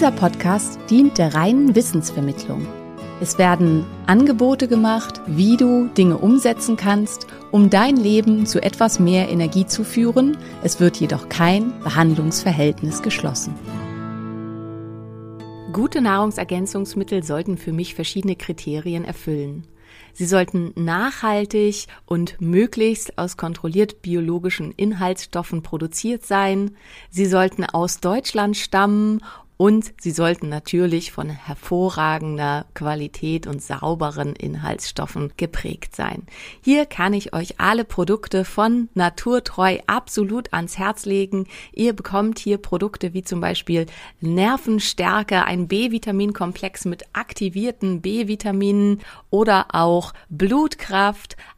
Dieser Podcast dient der reinen Wissensvermittlung. Es werden Angebote gemacht, wie du Dinge umsetzen kannst, um dein Leben zu etwas mehr Energie zu führen. Es wird jedoch kein Behandlungsverhältnis geschlossen. Gute Nahrungsergänzungsmittel sollten für mich verschiedene Kriterien erfüllen. Sie sollten nachhaltig und möglichst aus kontrolliert biologischen Inhaltsstoffen produziert sein. Sie sollten aus Deutschland stammen und sie sollten natürlich von hervorragender Qualität und sauberen Inhaltsstoffen geprägt sein. Hier kann ich euch alle Produkte von Naturtreu absolut ans Herz legen. Ihr bekommt hier Produkte wie zum Beispiel Nervenstärke, ein B-Vitaminkomplex mit aktivierten B-Vitaminen oder auch Blutkraft,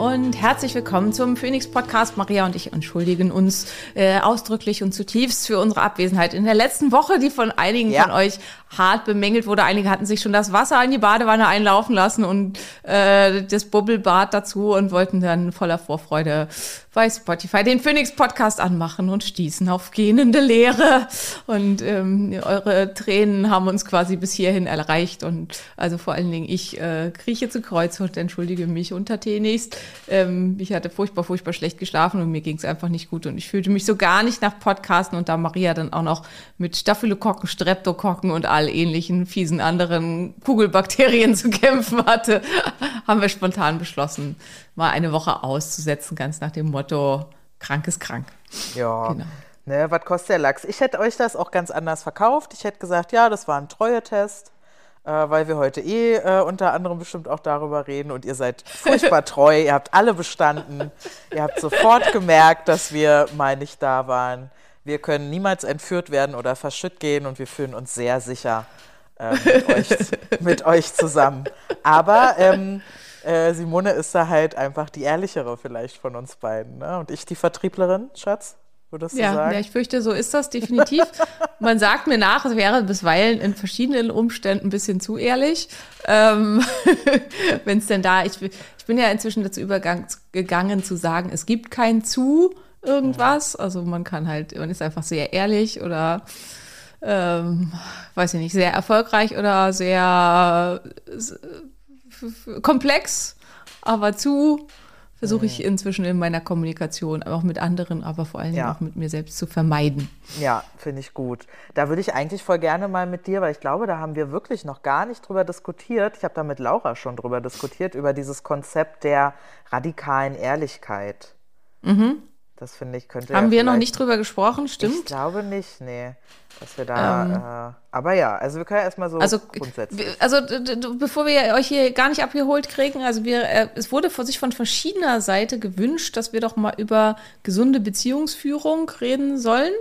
Und herzlich willkommen zum Phoenix Podcast. Maria und ich entschuldigen uns äh, ausdrücklich und zutiefst für unsere Abwesenheit in der letzten Woche, die von einigen Ja. von euch hart bemängelt wurde. Einige hatten sich schon das Wasser in die Badewanne einlaufen lassen und äh, das Bubbelbad dazu und wollten dann voller Vorfreude bei Spotify den Phoenix Podcast anmachen und stießen auf gähnende Leere. Und ähm, eure Tränen haben uns quasi bis hierhin erreicht. Und also vor allen Dingen ich äh, krieche zu Kreuz und entschuldige mich untertänigst. Ähm, ich hatte furchtbar, furchtbar schlecht geschlafen und mir ging es einfach nicht gut. Und ich fühlte mich so gar nicht nach Podcasten. Und da Maria dann auch noch mit Staphylokokken, Streptokokken und all ähnlichen fiesen anderen Kugelbakterien zu kämpfen hatte, haben wir spontan beschlossen, mal eine Woche auszusetzen, ganz nach dem Motto, krank ist krank. Ja. Genau. Ne, was kostet der Lachs? Ich hätte euch das auch ganz anders verkauft. Ich hätte gesagt, ja, das war ein Treue-Test, äh, weil wir heute eh äh, unter anderem bestimmt auch darüber reden und ihr seid furchtbar treu. Ihr habt alle bestanden. Ihr habt sofort gemerkt, dass wir mal nicht da waren. Wir können niemals entführt werden oder verschütt gehen und wir fühlen uns sehr sicher äh, mit, euch, mit euch zusammen. Aber ähm, äh, Simone ist da halt einfach die ehrlichere vielleicht von uns beiden. Ne? Und ich die Vertrieblerin, Schatz, würdest du Ja, sagen? ja, ich fürchte, so ist das definitiv. Man sagt mir nach, es wäre bisweilen in verschiedenen Umständen ein bisschen zu ehrlich. Ähm, Wenn es denn da, ich, ich bin ja inzwischen dazu übergegangen zu sagen, es gibt kein zu irgendwas. Also man kann halt, man ist einfach sehr ehrlich oder ähm, weiß ich nicht, sehr erfolgreich oder sehr äh, komplex, aber zu versuche ich inzwischen in meiner Kommunikation, auch mit anderen, aber vor allen Dingen Ja. auch mit mir selbst zu vermeiden. Ja, finde ich gut. Da würde ich eigentlich voll gerne mal mit dir, weil ich glaube, da haben wir wirklich noch gar nicht drüber diskutiert. Ich habe da mit Laura schon drüber diskutiert, über dieses Konzept der radikalen Ehrlichkeit. Das finde ich könnte. Haben ja wir noch nicht drüber gesprochen, Ich stimmt? Ähm. glaube nicht, nee. Dass wir da, äh, aber ja, also wir können erstmal so Also, grundsätzlich. also bevor wir euch hier gar nicht abgeholt kriegen, also wir, äh, es wurde vor sich von verschiedener Seite gewünscht, dass wir doch mal über gesunde Beziehungsführung reden sollen.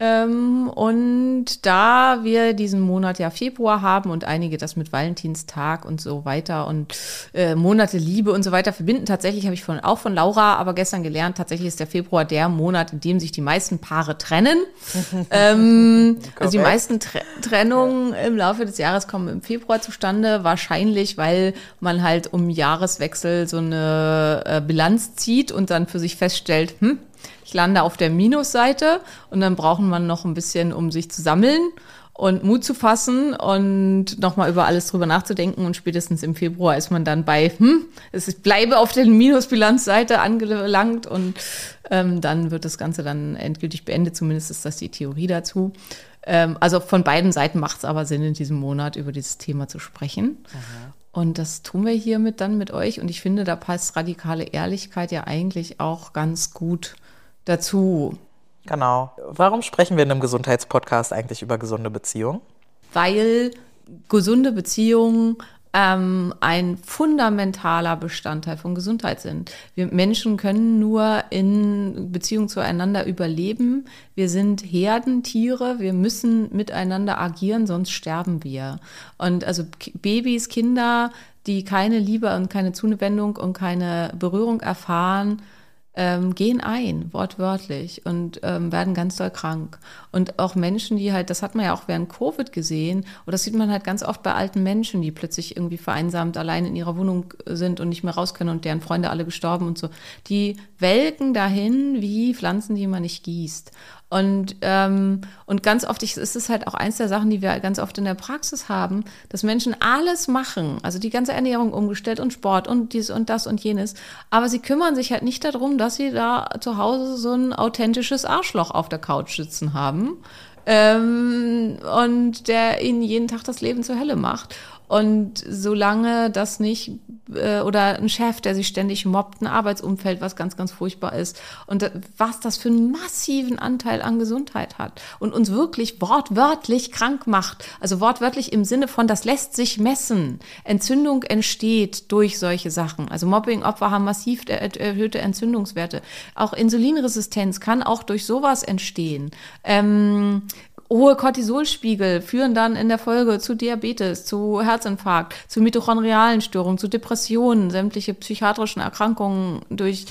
Ähm, und da wir diesen Monat ja Februar haben und einige das mit Valentinstag und so weiter und äh, Monate Liebe und so weiter verbinden, tatsächlich habe ich von, auch von Laura aber gestern gelernt, tatsächlich ist der Februar der Monat, in dem sich die meisten Paare trennen. ähm, also die meisten Tre Trennungen im Laufe des Jahres kommen im Februar zustande, wahrscheinlich, weil man halt um Jahreswechsel so eine äh, Bilanz zieht und dann für sich feststellt, hm, ich lande auf der Minusseite und dann brauchen man noch ein bisschen, um sich zu sammeln und Mut zu fassen und nochmal über alles drüber nachzudenken. Und spätestens im Februar ist man dann bei, hm, es ist, bleibe auf der Minusbilanzseite angelangt und ähm, dann wird das Ganze dann endgültig beendet. Zumindest ist das die Theorie dazu. Ähm, also von beiden Seiten macht es aber Sinn, in diesem Monat über dieses Thema zu sprechen. Und das tun wir hiermit dann mit euch. Und ich finde, da passt radikale Ehrlichkeit ja eigentlich auch ganz gut dazu. Genau. Warum sprechen wir in einem Gesundheitspodcast eigentlich über gesunde Beziehungen? Weil gesunde Beziehungen ähm, ein fundamentaler Bestandteil von Gesundheit sind. Wir Menschen können nur in Beziehung zueinander überleben. Wir sind Herdentiere. Wir müssen miteinander agieren, sonst sterben wir. Und also Babys, Kinder, die keine Liebe und keine Zuwendung und keine Berührung erfahren, ähm, gehen ein, wortwörtlich, und ähm, werden ganz doll krank. Und auch Menschen, die halt, das hat man ja auch während Covid gesehen, oder das sieht man halt ganz oft bei alten Menschen, die plötzlich irgendwie vereinsamt allein in ihrer Wohnung sind und nicht mehr raus können und deren Freunde alle gestorben und so. Die welken dahin wie Pflanzen, die man nicht gießt. Und, ähm, und ganz oft ist es halt auch eins der Sachen, die wir ganz oft in der Praxis haben, dass Menschen alles machen, also die ganze Ernährung umgestellt und Sport und dies und das und jenes, aber sie kümmern sich halt nicht darum, dass sie da zu Hause so ein authentisches Arschloch auf der Couch sitzen haben ähm, und der ihnen jeden Tag das Leben zur Hölle macht. Und solange das nicht, äh, oder ein Chef, der sich ständig mobbt, ein Arbeitsumfeld, was ganz, ganz furchtbar ist, und was das für einen massiven Anteil an Gesundheit hat und uns wirklich wortwörtlich krank macht. Also wortwörtlich im Sinne von, das lässt sich messen. Entzündung entsteht durch solche Sachen. Also Mobbing-Opfer haben massiv er erhöhte Entzündungswerte. Auch Insulinresistenz kann auch durch sowas entstehen. Ähm, Hohe Cortisolspiegel führen dann in der Folge zu Diabetes, zu Herzinfarkt, zu mitochondrialen Störungen, zu Depressionen, sämtliche psychiatrischen Erkrankungen durch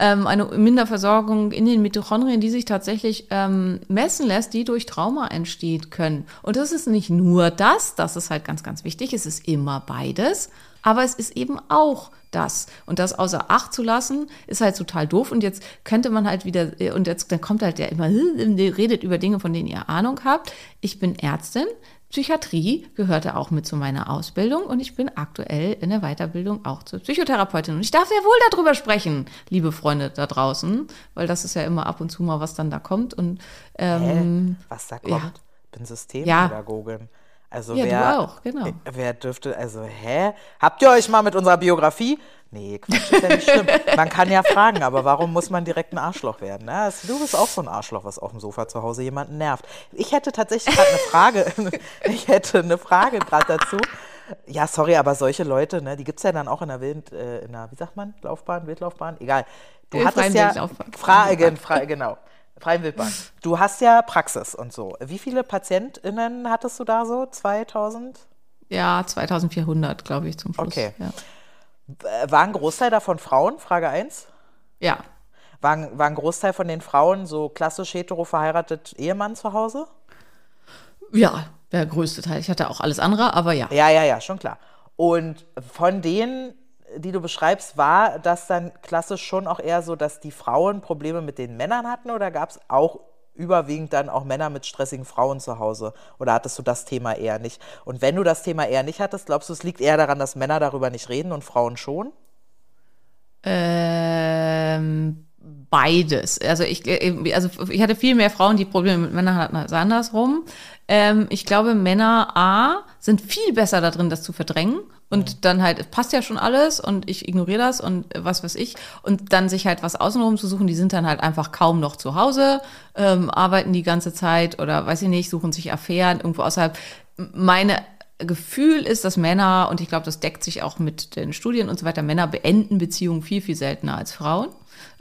ähm, eine Minderversorgung in den Mitochondrien, die sich tatsächlich ähm, messen lässt, die durch Trauma entsteht können. Und das ist nicht nur das, das ist halt ganz, ganz wichtig, es ist immer beides, aber es ist eben auch das. Und das außer Acht zu lassen, ist halt total doof. Und jetzt könnte man halt wieder, und jetzt dann kommt halt der immer, redet über Dinge, von denen ihr Ahnung habt. Ich bin Ärztin. Psychiatrie gehörte auch mit zu meiner Ausbildung und ich bin aktuell in der Weiterbildung auch zur Psychotherapeutin. Und ich darf sehr wohl darüber sprechen, liebe Freunde da draußen, weil das ist ja immer ab und zu mal, was dann da kommt. Und ähm? Was da kommt? ja. Bin Systempädagogin. Also Ja, du wer, auch, genau. äh, Wer dürfte, also, hä? Habt ihr euch mal mit unserer Biografie? Nee, Quatsch, ist ja nicht schlimm. Man kann ja fragen, aber warum muss man direkt ein Arschloch werden? Ne? Du bist auch so ein Arschloch, was auf dem Sofa zu Hause jemanden nervt. Ich hätte tatsächlich gerade eine Frage. ich hätte eine Frage gerade dazu. Ja, sorry, aber solche Leute, ne, die gibt es ja dann auch in der Wild, äh, in der, wie sagt man, Laufbahn, Wildlaufbahn? Egal. Du Äh, hattest ja. Wildlaufbahn. Frage, genau. Freien Wildbahn. Du hast ja Praxis und so. Wie viele PatientInnen hattest du da so? 2000? ja, 2400, glaube ich, zum Schluss. Okay. Ja. War ein Großteil davon Frauen? Frage 1. ja. War, ein- war ein Großteil von den Frauen so klassisch hetero verheiratet Ehemann zu Hause? Ja, der größte Teil. Ich hatte auch alles andere, aber ja. Ja, ja, ja, schon klar. Und von denen, die du beschreibst, war das dann klassisch schon auch eher so, dass die Frauen Probleme mit den Männern hatten oder gab es auch überwiegend dann auch Männer mit stressigen Frauen zu Hause? Oder hattest du das Thema eher nicht? Und wenn du das Thema eher nicht hattest, glaubst du, es liegt eher daran, dass Männer darüber nicht reden und Frauen schon? Ähm, beides. Also ich, äh, also ich hatte viel mehr Frauen, die Probleme mit Männern hatten als andersrum. Ähm, ich glaube, Männer A sind viel besser da drin, das zu verdrängen und dann halt, es passt ja schon alles und ich ignoriere das und was weiß ich und dann sich halt was außenrum zu suchen, die sind dann halt einfach kaum noch zu Hause, ähm, arbeiten die ganze Zeit oder weiß ich nicht, suchen sich Affären irgendwo außerhalb. Meine Gefühl ist, dass Männer, und ich glaube, das deckt sich auch mit den Studien und so weiter, Männer beenden Beziehungen viel, viel seltener als Frauen.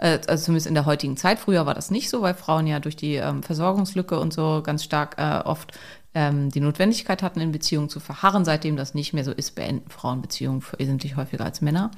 Äh, also zumindest in der heutigen Zeit. Früher war das nicht so, weil Frauen ja durch die ähm, Versorgungslücke und so ganz stark äh, oft ähm, die Notwendigkeit hatten, in Beziehungen zu verharren. Seitdem das nicht mehr so ist, beenden Frauen Beziehungen wesentlich häufiger als Männer.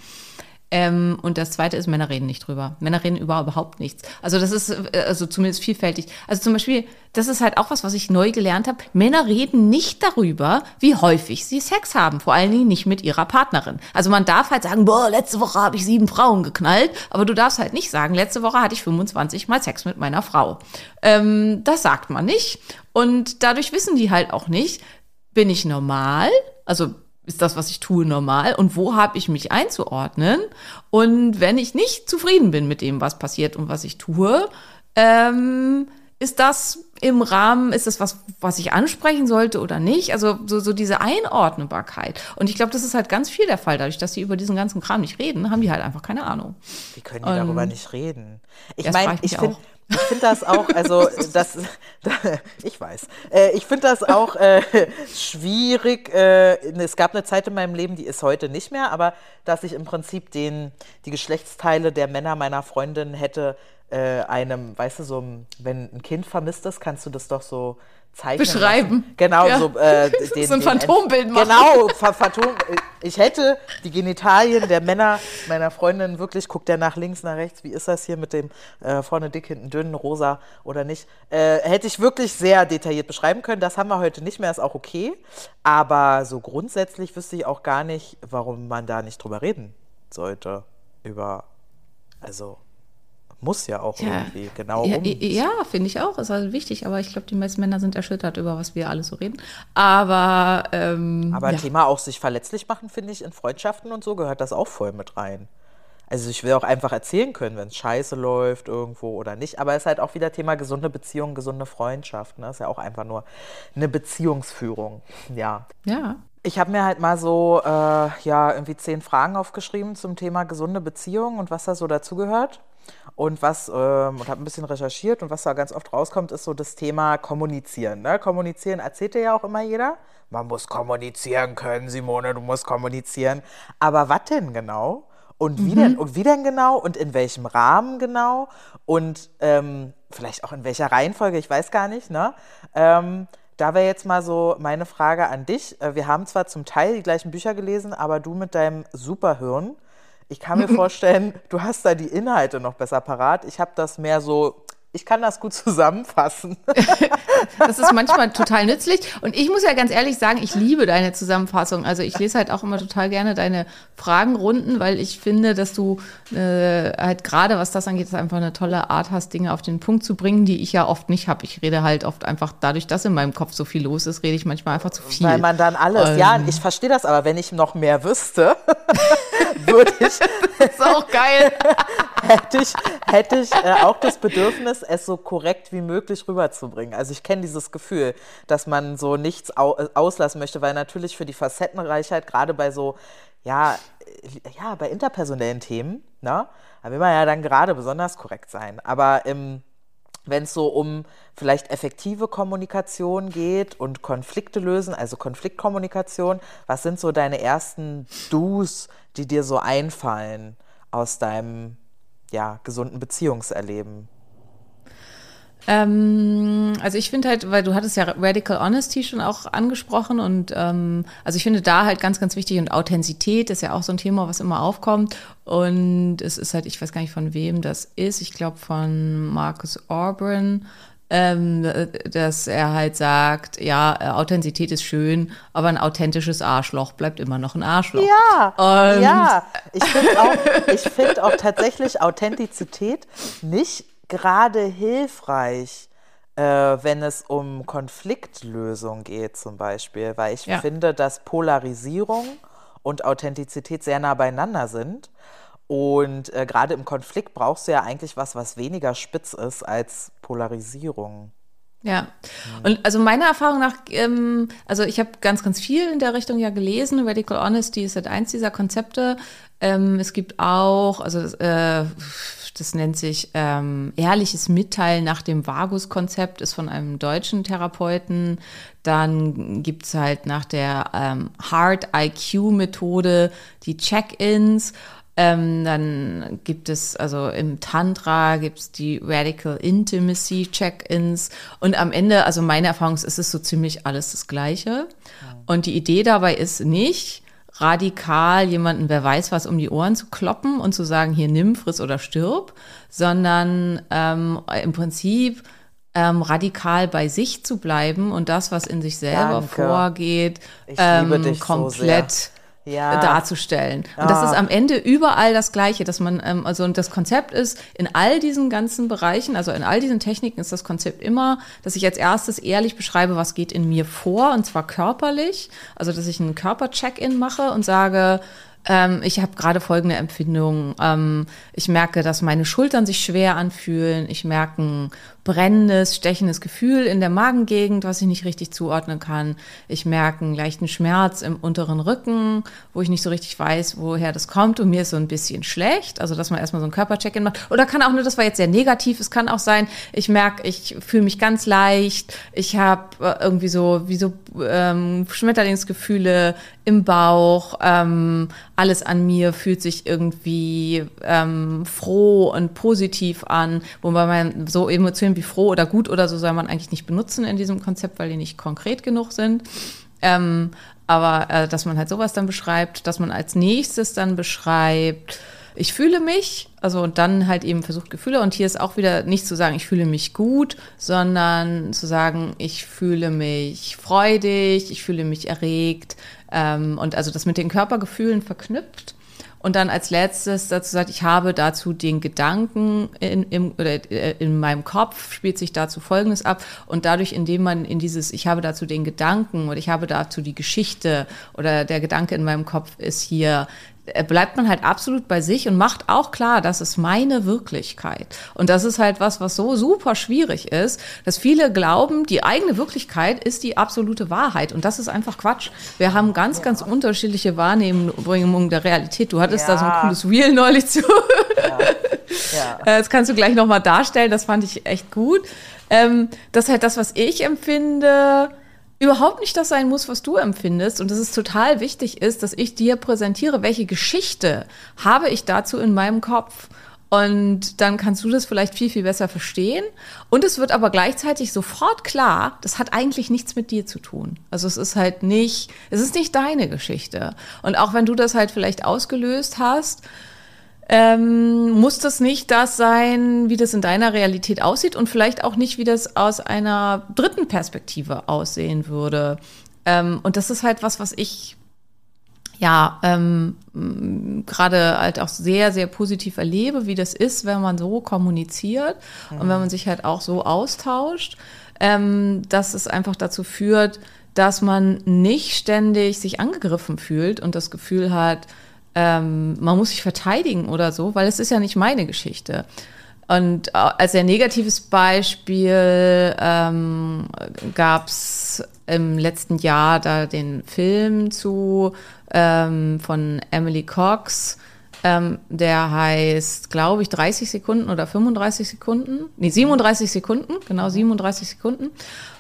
Ähm, und das zweite ist, Männer reden nicht drüber. Männer reden über überhaupt nichts. Also das ist äh, also zumindest vielfältig. Also zum Beispiel, das ist halt auch was, was ich neu gelernt habe. Männer reden nicht darüber, wie häufig sie Sex haben. Vor allen Dingen nicht mit ihrer Partnerin. Also man darf halt sagen, boah, letzte Woche habe ich sieben Frauen geknallt. Aber du darfst halt nicht sagen, letzte Woche hatte ich 25 Mal Sex mit meiner Frau. Ähm, das sagt man nicht. Und dadurch wissen die halt auch nicht, bin ich normal? Also ist das, was ich tue, normal? Und wo habe ich mich einzuordnen? Und wenn ich nicht zufrieden bin mit dem, was passiert und was ich tue, ähm, ist das im Rahmen, ist das was, was ich ansprechen sollte oder nicht? Also so, so diese Einordnbarkeit. Und ich glaube, das ist halt ganz viel der Fall. Dadurch, dass die über diesen ganzen Kram nicht reden, haben die halt einfach keine Ahnung. Wie können die Ähm, darüber nicht reden? Ich meine, ich ich finde. Ich find das auch, also das, ich weiß, äh, ich finde das auch äh, schwierig. Äh, es gab eine Zeit in meinem Leben, die ist heute nicht mehr, aber dass ich im Prinzip den, die Geschlechtsteile der Männer meiner Freundin hätte einem, weißt du, so, wenn ein Kind vermisst ist, kannst du das doch so zeichnen. Beschreiben. Lassen. Genau, Ja. so, äh, So ein Phantombild machen. Genau, Ph- Phantom. Ich hätte die Genitalien der Männer meiner Freundin wirklich, guckt der nach links, nach rechts, wie ist das hier mit dem äh, vorne dick, hinten dünn, rosa oder nicht, äh, hätte ich wirklich sehr detailliert beschreiben können. Das haben wir heute nicht mehr, ist auch okay. Aber so grundsätzlich wüsste ich auch gar nicht, warum man da nicht drüber reden sollte. Über, also muss ja auch irgendwie genau ja, um. ja finde ich auch. Ist halt wichtig. Aber ich glaube, die meisten Männer sind erschüttert über was wir alle so reden. Aber, ähm, Aber ja. Thema auch sich verletzlich machen, finde ich, in Freundschaften und so gehört das auch voll mit rein. Also ich will auch einfach erzählen können, wenn es scheiße läuft irgendwo oder nicht. Aber es ist halt auch wieder Thema gesunde Beziehung, gesunde Freundschaft. Ne? Ist ja auch einfach nur eine Beziehungsführung. Ja. ja. Ich habe mir halt mal so, äh, ja, irgendwie zehn Fragen aufgeschrieben zum Thema gesunde Beziehung und was da so dazugehört. Und was, ähm, und habe ein bisschen recherchiert und was da ganz oft rauskommt, ist so das Thema Kommunizieren. Ne? Kommunizieren erzählt dir ja auch immer jeder. Man muss kommunizieren können, Simone, du musst kommunizieren. Aber was denn genau? Und wie, denn, und wie denn genau? Und in welchem Rahmen genau? Und ähm, vielleicht auch in welcher Reihenfolge, ich weiß gar nicht. Ne? Ähm, da wäre jetzt mal so meine Frage an dich. Äh, Wir haben zwar zum Teil die gleichen Bücher gelesen, aber du mit deinem Superhirn, ich kann mir vorstellen, du hast da die Inhalte noch besser parat. Ich habe das mehr so, ich kann das gut zusammenfassen. Das ist manchmal total nützlich. Und ich muss ja ganz ehrlich sagen, ich liebe deine Zusammenfassung. Also ich lese halt auch immer total gerne deine Fragenrunden, weil ich finde, dass du äh, halt gerade, was das angeht, einfach eine tolle Art hast, Dinge auf den Punkt zu bringen, die ich ja oft nicht habe. Ich rede halt oft einfach dadurch, dass in meinem Kopf so viel los ist, rede ich manchmal einfach zu viel. Weil man dann alles, Ähm. ja, ich verstehe das, aber wenn ich noch mehr wüsste, würde ich, das ist auch geil. hätte ich, hätte ich äh, auch das Bedürfnis, es so korrekt wie möglich rüberzubringen. Also ich kenne dieses Gefühl, dass man so nichts au äh, auslassen möchte, weil natürlich für die Facettenreichheit, gerade bei so, ja, äh, ja, bei interpersonellen Themen, ne, da will man ja dann gerade besonders korrekt sein. Aber im wenn es so um vielleicht effektive Kommunikation geht und Konflikte lösen, also Konfliktkommunikation, was sind so deine ersten Do's, die dir so einfallen aus deinem ja, gesunden Beziehungserleben? Ähm, also ich finde halt, weil du hattest ja Radical Honesty schon auch angesprochen und ähm, also ich finde da halt ganz, ganz wichtig und Authentizität ist ja auch so ein Thema, was immer aufkommt und es ist halt, ich weiß gar nicht von wem das ist, ich glaube von Marcus Orban, ähm, dass er halt sagt, ja, Authentizität ist schön, aber ein authentisches Arschloch bleibt immer noch ein Arschloch. Ja, Und- ja. Ich finde auch, ich find auch tatsächlich Authentizität nicht gerade hilfreich, äh, wenn es um Konfliktlösung geht zum Beispiel, weil ich Ja. finde, dass Polarisierung und Authentizität sehr nah beieinander sind. Und äh, gerade im Konflikt brauchst du ja eigentlich was, was weniger spitz ist als Polarisierung. Ja, und also meiner Erfahrung nach, ähm, also ich habe ganz, ganz viel in der Richtung ja gelesen. Radical Honesty ist halt eins dieser Konzepte. Ähm, es gibt auch, also äh, das nennt sich ähm, ehrliches Mitteilen nach dem Vagus-Konzept, ist von einem deutschen Therapeuten. Dann gibt's halt nach der ähm, Hard IQ-Methode die Check-ins. Ähm, dann gibt es, also im Tantra gibt es die Radical Intimacy Check-ins. Und am Ende, also meine Erfahrung ist, ist es so ziemlich alles das Gleiche. Und die Idee dabei ist nicht, radikal jemanden, wer weiß was, um die Ohren zu kloppen und zu sagen, hier nimm, friss oder stirb, sondern ähm, im Prinzip ähm, radikal bei sich zu bleiben und das, was in sich selber Danke. vorgeht, ähm, so komplett sehr. Ja. darzustellen. Und das Ah. ist am Ende überall das Gleiche, dass man, ähm, also und das Konzept ist, in all diesen ganzen Bereichen, also in all diesen Techniken ist das Konzept immer, dass ich als erstes ehrlich beschreibe, was geht in mir vor, und zwar körperlich, also dass ich einen Körper-Check-in mache und sage, ähm, ich habe gerade folgende Empfindungen. Ähm, ich merke, dass meine Schultern sich schwer anfühlen. Ich merke ein brennendes, stechendes Gefühl in der Magengegend, was ich nicht richtig zuordnen kann. Ich merke einen leichten Schmerz im unteren Rücken, wo ich nicht so richtig weiß, woher das kommt. Und mir ist so ein bisschen schlecht. Also, dass man erstmal so ein Körpercheck-in macht. Oder kann auch nur, das war jetzt sehr negativ. Es kann auch sein, ich merke, ich fühle mich ganz leicht. Ich habe äh, irgendwie so, wie so ähm, Schmetterlingsgefühle im Bauch. Ähm, alles an mir fühlt sich irgendwie ähm, froh und positiv an, wobei man so Emotionen wie froh oder gut oder so soll man eigentlich nicht benutzen in diesem Konzept, weil die nicht konkret genug sind. Ähm, aber äh, dass man halt sowas dann beschreibt, dass man als nächstes dann beschreibt, ich fühle mich, also und dann halt eben versucht Gefühle. Und hier ist auch wieder nicht zu sagen, ich fühle mich gut, sondern zu sagen, ich fühle mich freudig, ich fühle mich erregt. Ähm, und also das mit den Körpergefühlen verknüpft. Und dann als letztes dazu sagt, ich habe dazu den Gedanken in, im, oder äh, in meinem Kopf spielt sich dazu Folgendes ab. Und dadurch, indem man in dieses, ich habe dazu den Gedanken oder ich habe dazu die Geschichte oder der Gedanke in meinem Kopf ist hier, bleibt man halt absolut bei sich und macht auch klar, das ist meine Wirklichkeit. Und das ist halt was, was so super schwierig ist, dass viele glauben, die eigene Wirklichkeit ist die absolute Wahrheit. Und das ist einfach Quatsch. Wir haben ganz, ganz unterschiedliche Wahrnehmungen der Realität. Du hattest da so ein Ja. cooles Reel neulich zu. Ja. Äh, Das kannst du gleich nochmal darstellen. Das fand ich echt gut. Ähm, dass halt das, was ich empfinde, überhaupt nicht das sein muss, was du empfindest. Und dass es total wichtig ist, dass ich dir präsentiere, welche Geschichte habe ich dazu in meinem Kopf. Und dann kannst du das vielleicht viel, viel besser verstehen. Und es wird aber gleichzeitig sofort klar, das hat eigentlich nichts mit dir zu tun. Also es ist halt nicht, es ist nicht deine Geschichte. Und auch wenn du das halt vielleicht ausgelöst hast, ähm, muss das nicht das sein, wie das in deiner Realität aussieht und vielleicht auch nicht, wie das aus einer dritten Perspektive aussehen würde. Ähm, und das ist halt was, was ich ja ähm, gerade halt auch sehr, sehr positiv erlebe, wie das ist, wenn man so kommuniziert und wenn man sich halt auch so austauscht, ähm, dass es einfach dazu führt, dass man nicht ständig sich angegriffen fühlt und das Gefühl hat, ähm, man muss sich verteidigen oder so, weil es ist ja nicht meine Geschichte. Und äh, als sehr negatives Beispiel ähm, gab es im letzten Jahr da den Film zu ähm, von Emily Cox. Ähm, der heißt, glaube ich, 30 Sekunden oder 35 Sekunden. Nee, 37 Sekunden, genau 37 Sekunden.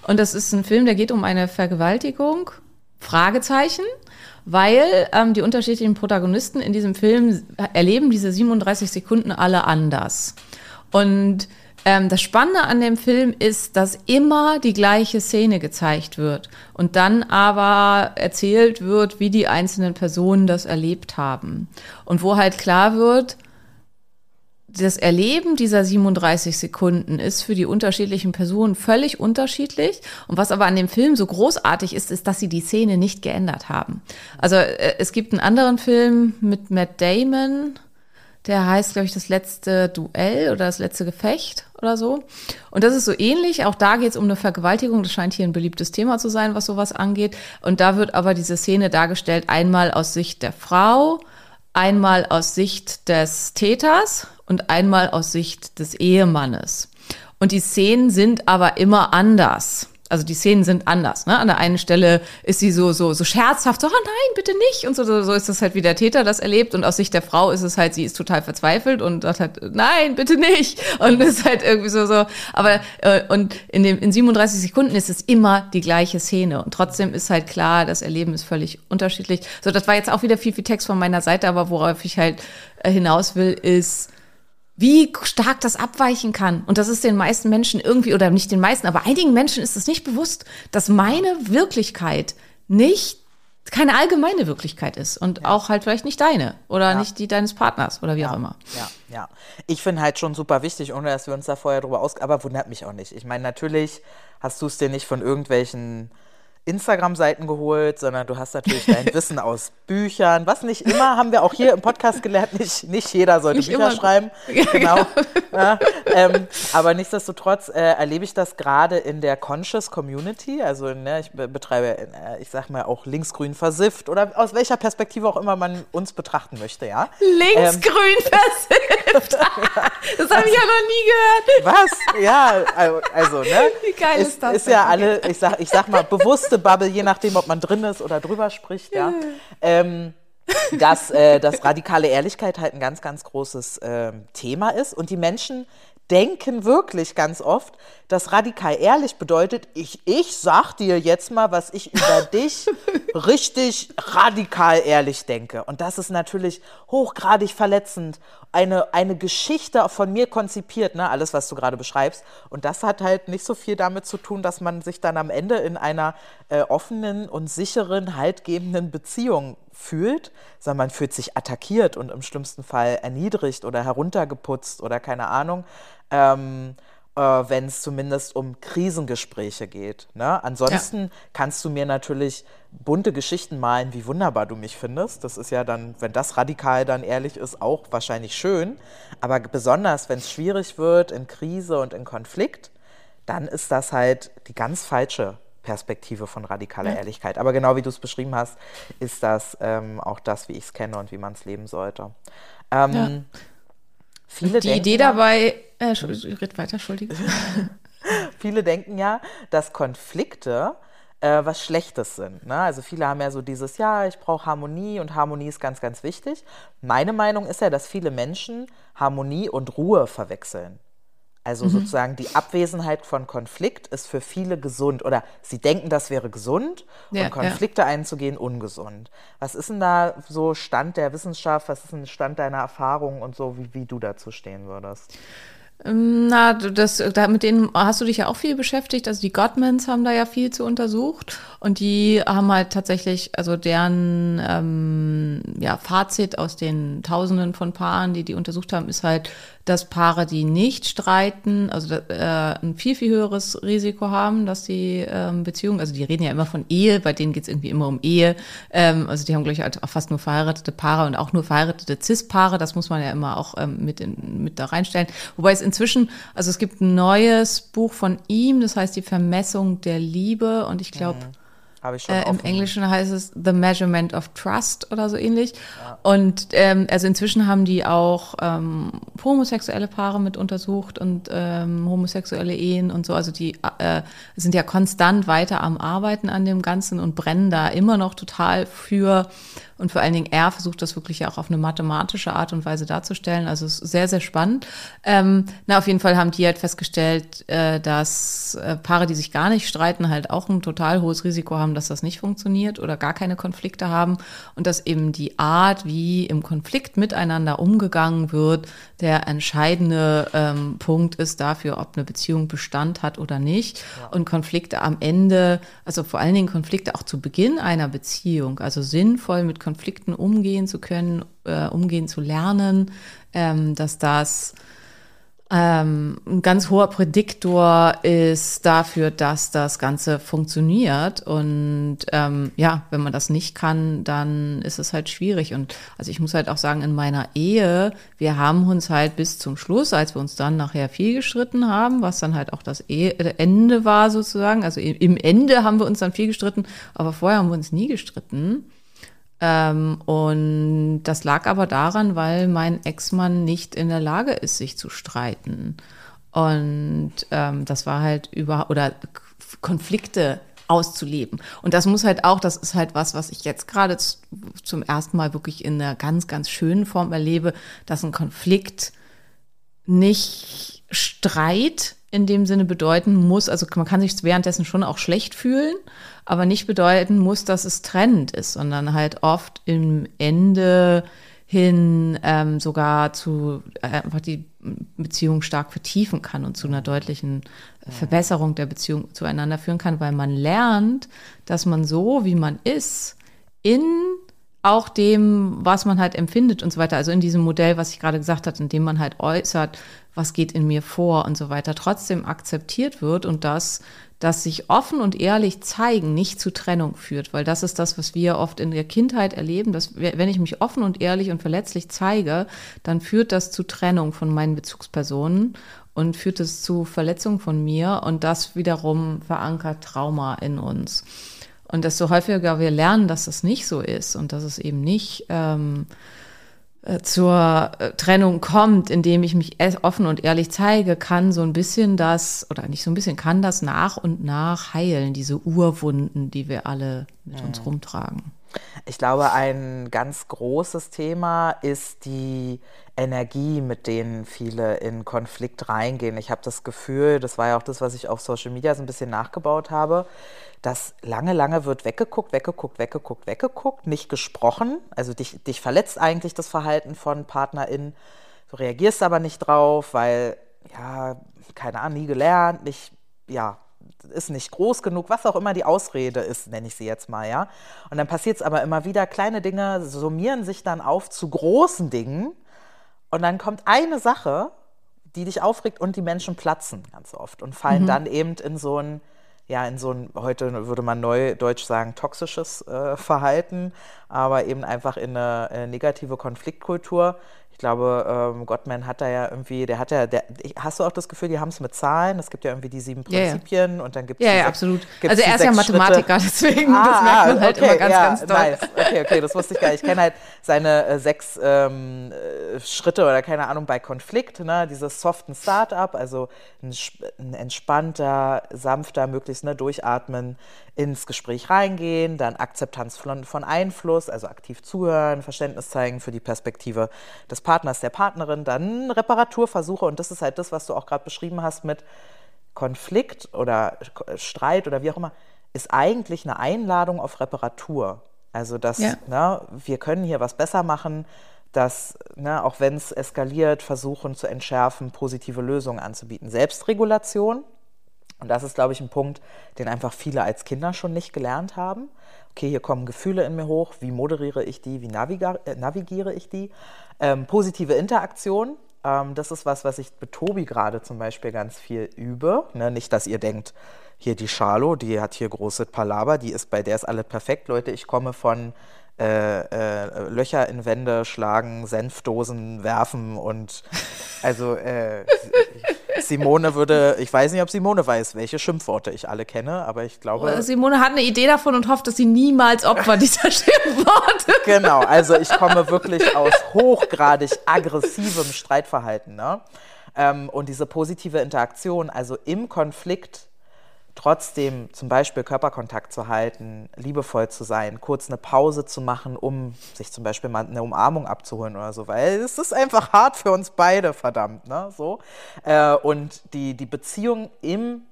Und das ist ein Film, der geht um eine Vergewaltigung. Fragezeichen, weil ähm, die unterschiedlichen Protagonisten in diesem Film erleben diese 37 Sekunden alle anders. Und ähm, das Spannende an dem Film ist, dass immer die gleiche Szene gezeigt wird und dann aber erzählt wird, wie die einzelnen Personen das erlebt haben. Und wo halt klar wird, das Erleben dieser 37 Sekunden ist für die unterschiedlichen Personen völlig unterschiedlich. Und was aber an dem Film so großartig ist, ist, dass sie die Szene nicht geändert haben. Also äh, es gibt einen anderen Film mit Matt Damon, der heißt, glaube ich, das letzte Duell oder das letzte Gefecht oder so. Und das ist so ähnlich. Auch da geht es um eine Vergewaltigung. Das scheint hier ein beliebtes Thema zu sein, was sowas angeht. Und da wird aber diese Szene dargestellt, einmal aus Sicht der Frau, einmal aus Sicht des Täters und einmal aus Sicht des Ehemannes. Und die Szenen sind aber immer anders. Also die Szenen sind anders. Ne? An der einen Stelle ist sie so so so scherzhaft, so oh nein, bitte nicht und so so, so ist das halt wie der Täter das erlebt und aus Sicht der Frau ist es halt, sie ist total verzweifelt und sagt halt nein, bitte nicht und ist halt irgendwie so so. Aber äh, und in dem in 37 Sekunden ist es immer die gleiche Szene und trotzdem ist halt klar, das Erleben ist völlig unterschiedlich. So, das war jetzt auch wieder viel viel Text von meiner Seite, aber worauf ich halt äh, hinaus will, ist wie stark das abweichen kann. Und das ist den meisten Menschen irgendwie, oder nicht den meisten, aber einigen Menschen ist es nicht bewusst, dass meine Wirklichkeit nicht keine allgemeine Wirklichkeit ist und ja. auch halt vielleicht nicht deine oder ja. nicht die deines Partners oder wie ja. auch immer. Ja, ja. Ich finde halt schon super wichtig, ohne dass wir uns da vorher drüber aus, aber wundert mich auch nicht. Ich meine, natürlich hast du es dir nicht von irgendwelchen Instagram-Seiten geholt, sondern du hast natürlich dein Wissen aus Büchern. Was nicht immer, haben wir auch hier im Podcast gelernt, nicht, nicht jeder sollte nicht Bücher immer. schreiben. genau. Ja, ähm, aber nichtsdestotrotz äh, erlebe ich das gerade in der Conscious Community. Also ne, ich betreibe, äh, ich sag mal, auch linksgrün versifft oder aus welcher Perspektive auch immer man uns betrachten möchte, ja. Linksgrün ähm, versifft. das habe ich ja noch nie gehört. Was? Ja, also, ne? Wie geil ist, ist das? Ist ja alle, ich sag, ich sag mal, bewusste nächste Bubble, je nachdem, ob man drin ist oder drüber spricht, ja. ähm, dass, äh, dass radikale Ehrlichkeit halt ein ganz, ganz großes äh, Thema ist. Und die Menschen denken wirklich ganz oft, dass radikal ehrlich bedeutet, ich, ich sag dir jetzt mal, was ich über dich richtig radikal ehrlich denke. Und das ist natürlich hochgradig verletzend. Eine, eine Geschichte von mir konzipiert, ne, alles, was du gerade beschreibst. Und das hat halt nicht so viel damit zu tun, dass man sich dann am Ende in einer äh, offenen und sicheren, haltgebenden Beziehung fühlt, sondern man fühlt sich attackiert und im schlimmsten Fall erniedrigt oder heruntergeputzt oder keine Ahnung. Ähm, äh, wenn es zumindest um Krisengespräche geht. Ne? Ansonsten ja. kannst du mir natürlich bunte Geschichten malen, wie wunderbar du mich findest. Das ist ja dann, wenn das radikal dann ehrlich ist, auch wahrscheinlich schön. Aber besonders, wenn es schwierig wird in Krise und in Konflikt, dann ist das halt die ganz falsche Perspektive von radikaler ja. Ehrlichkeit. Aber genau wie du es beschrieben hast, ist das ähm, auch das, wie ich es kenne und wie man es leben sollte. Ähm, ja. Viele die Idee dabei, äh, Entschuldigung, red weiter, Entschuldigung. viele denken ja, dass Konflikte äh, was Schlechtes sind. Ne? Also viele haben ja so dieses, ja, ich brauche Harmonie und Harmonie ist ganz, ganz wichtig. Meine Meinung ist ja, dass viele Menschen Harmonie und Ruhe verwechseln. Also mhm. sozusagen die Abwesenheit von Konflikt ist für viele gesund oder sie denken, das wäre gesund ja, und Konflikte ja. einzugehen ungesund. Was ist denn da so Stand der Wissenschaft, was ist denn Stand deiner Erfahrungen und so, wie, wie du dazu stehen würdest? Ähm, na, das, da, mit denen hast du dich ja auch viel beschäftigt. Also die Gottmans haben da ja viel zu untersucht und die haben halt tatsächlich, also deren ähm, ja, Fazit aus den Tausenden von Paaren, die die untersucht haben, ist halt, dass Paare, die nicht streiten, also äh, ein viel, viel höheres Risiko haben, dass die ähm, Beziehungen, also die reden ja immer von Ehe, bei denen geht's irgendwie immer um Ehe. Ähm, also die haben, glaube ich, halt auch fast nur verheiratete Paare und auch nur verheiratete Cis-Paare, das muss man ja immer auch ähm, mit, in, mit da reinstellen. Wobei es inzwischen, also es gibt ein neues Buch von ihm, das heißt Die Vermessung der Liebe und ich glaube, mhm habe ich schon. Äh, Im Englischen heißt es The Measurement of Trust oder so ähnlich. Ja. Und ähm, also inzwischen haben die auch ähm, homosexuelle Paare mit untersucht und ähm, homosexuelle Ehen und so. Also die äh, sind ja konstant weiter am Arbeiten an dem Ganzen und brennen da immer noch total für. Und vor allen Dingen er versucht das wirklich ja auch auf eine mathematische Art und Weise darzustellen. Also es ist sehr, sehr spannend. Ähm, na, auf jeden Fall haben die halt festgestellt, äh, dass äh, Paare, die sich gar nicht streiten, halt auch ein total hohes Risiko haben, dass das nicht funktioniert oder gar keine Konflikte haben. Und dass eben die Art, wie im Konflikt miteinander umgegangen wird, der entscheidende ähm, Punkt ist dafür, ob eine Beziehung Bestand hat oder nicht. Ja. Und Konflikte am Ende, also vor allen Dingen Konflikte auch zu Beginn einer Beziehung, also sinnvoll mit Konflikten umgehen zu können, äh, umgehen zu lernen, ähm, dass das ähm, ein ganz hoher Prädiktor ist dafür, dass das Ganze funktioniert. Und ähm, ja, wenn man das nicht kann, dann ist es halt schwierig. Und also ich muss halt auch sagen, in meiner Ehe, wir haben uns halt bis zum Schluss, als wir uns dann nachher viel gestritten haben, was dann halt auch das e Ende war sozusagen. Also im Ende haben wir uns dann viel gestritten, aber vorher haben wir uns nie gestritten. Ähm, und das lag aber daran, weil mein Ex-Mann nicht in der Lage ist, sich zu streiten. Und ähm, das war halt über oder Konflikte auszuleben. Und das muss halt auch, das ist halt was, was ich jetzt gerade zum ersten Mal wirklich in einer ganz, ganz schönen Form erlebe, dass ein Konflikt nicht Streit in dem Sinne bedeuten muss, also man kann sich währenddessen schon auch schlecht fühlen, aber nicht bedeuten muss, dass es trennend ist, sondern halt oft im Ende hin ähm, sogar zu äh, einfach die Beziehung stark vertiefen kann und zu einer deutlichen Verbesserung der Beziehung zueinander führen kann, weil man lernt, dass man so, wie man ist, in auch dem, was man halt empfindet und so weiter, also in diesem Modell, was ich gerade gesagt habe, in dem man halt äußert, was geht in mir vor und so weiter, trotzdem akzeptiert wird und dass das sich offen und ehrlich zeigen nicht zu Trennung führt, weil das ist das, was wir oft in der Kindheit erleben, dass wenn ich mich offen und ehrlich und verletzlich zeige, dann führt das zu Trennung von meinen Bezugspersonen und führt es zu Verletzungen von mir und das wiederum verankert Trauma in uns. Und desto häufiger wir lernen, dass das nicht so ist und dass es eben nicht ähm, äh, zur äh, Trennung kommt, indem ich mich offen und ehrlich zeige, kann so ein bisschen das, oder nicht so ein bisschen, kann das nach und nach heilen, diese Urwunden, die wir alle mit uns mhm. rumtragen. Ich glaube, ein ganz großes Thema ist die Energie, mit denen viele in Konflikt reingehen. Ich habe das Gefühl, das war ja auch das, was ich auf Social Media so ein bisschen nachgebaut habe, dass lange, lange wird weggeguckt, weggeguckt, weggeguckt, weggeguckt, nicht gesprochen. Also dich, dich verletzt eigentlich das Verhalten von PartnerInnen. Du reagierst aber nicht drauf, weil, ja, keine Ahnung, nie gelernt, nicht, ja, ist nicht groß genug, was auch immer die Ausrede ist, nenne ich sie jetzt mal, ja. Und dann passiert es aber immer wieder, kleine Dinge summieren sich dann auf zu großen Dingen und dann kommt eine Sache, die dich aufregt und die Menschen platzen ganz oft und fallen mhm. dann eben in so ein, ja, in so ein, heute würde man neudeutsch sagen, toxisches äh, Verhalten, aber eben einfach in eine äh, negative Konfliktkultur, ich glaube, ähm, Gottman hat da ja irgendwie, der hat ja, der, hast du auch das Gefühl, die haben es mit Zahlen? Es gibt ja irgendwie die sieben Prinzipien ja, ja. und dann gibt es. Ja, ja, absolut. Also er ist ja Mathematiker, Schritte. deswegen, ah, das merkt man halt okay, immer ganz, ja, ganz toll. Nice. Okay, okay, das wusste ich gar nicht. Ich kenne halt seine äh, sechs ähm, äh, Schritte oder keine Ahnung bei Konflikt, ne? dieses soften Startup, also ein, ein entspannter, sanfter, möglichst ne, durchatmen, ins Gespräch reingehen, dann Akzeptanz von, von Einfluss, also aktiv zuhören, Verständnis zeigen für die Perspektive des Partners, der Partnerin, dann Reparaturversuche und das ist halt das, was du auch gerade beschrieben hast mit Konflikt oder Streit oder wie auch immer, ist eigentlich eine Einladung auf Reparatur. Also, dass ja. ne, wir können hier was besser machen, dass, ne, auch wenn es eskaliert, versuchen zu entschärfen, positive Lösungen anzubieten. Selbstregulation und das ist, glaube ich, ein Punkt, den einfach viele als Kinder schon nicht gelernt haben. Okay, hier kommen Gefühle in mir hoch. Wie moderiere ich die? Wie äh, navigiere ich die? Ähm, positive Interaktion. Ähm, das ist was, was ich mit Tobi gerade zum Beispiel ganz viel übe. Ne, nicht, dass ihr denkt, hier die Charlo, die hat hier große Palaber, die ist bei der ist alle perfekt. Leute, ich komme von äh, äh, Löcher in Wände schlagen, Senfdosen werfen und also äh, Simone würde, ich weiß nicht, ob Simone weiß, welche Schimpfworte ich alle kenne, aber ich glaube. Oh, Simone hat eine Idee davon und hofft, dass sie niemals Opfer dieser Schimpfworte. Genau, also ich komme wirklich aus hochgradig aggressivem Streitverhalten. Ne? Ähm, und diese positive Interaktion, also im Konflikt trotzdem zum Beispiel Körperkontakt zu halten, liebevoll zu sein, kurz eine Pause zu machen, um sich zum Beispiel mal eine Umarmung abzuholen oder so, weil es ist einfach hart für uns beide, verdammt, ne, so. Äh, und die, die Beziehung im,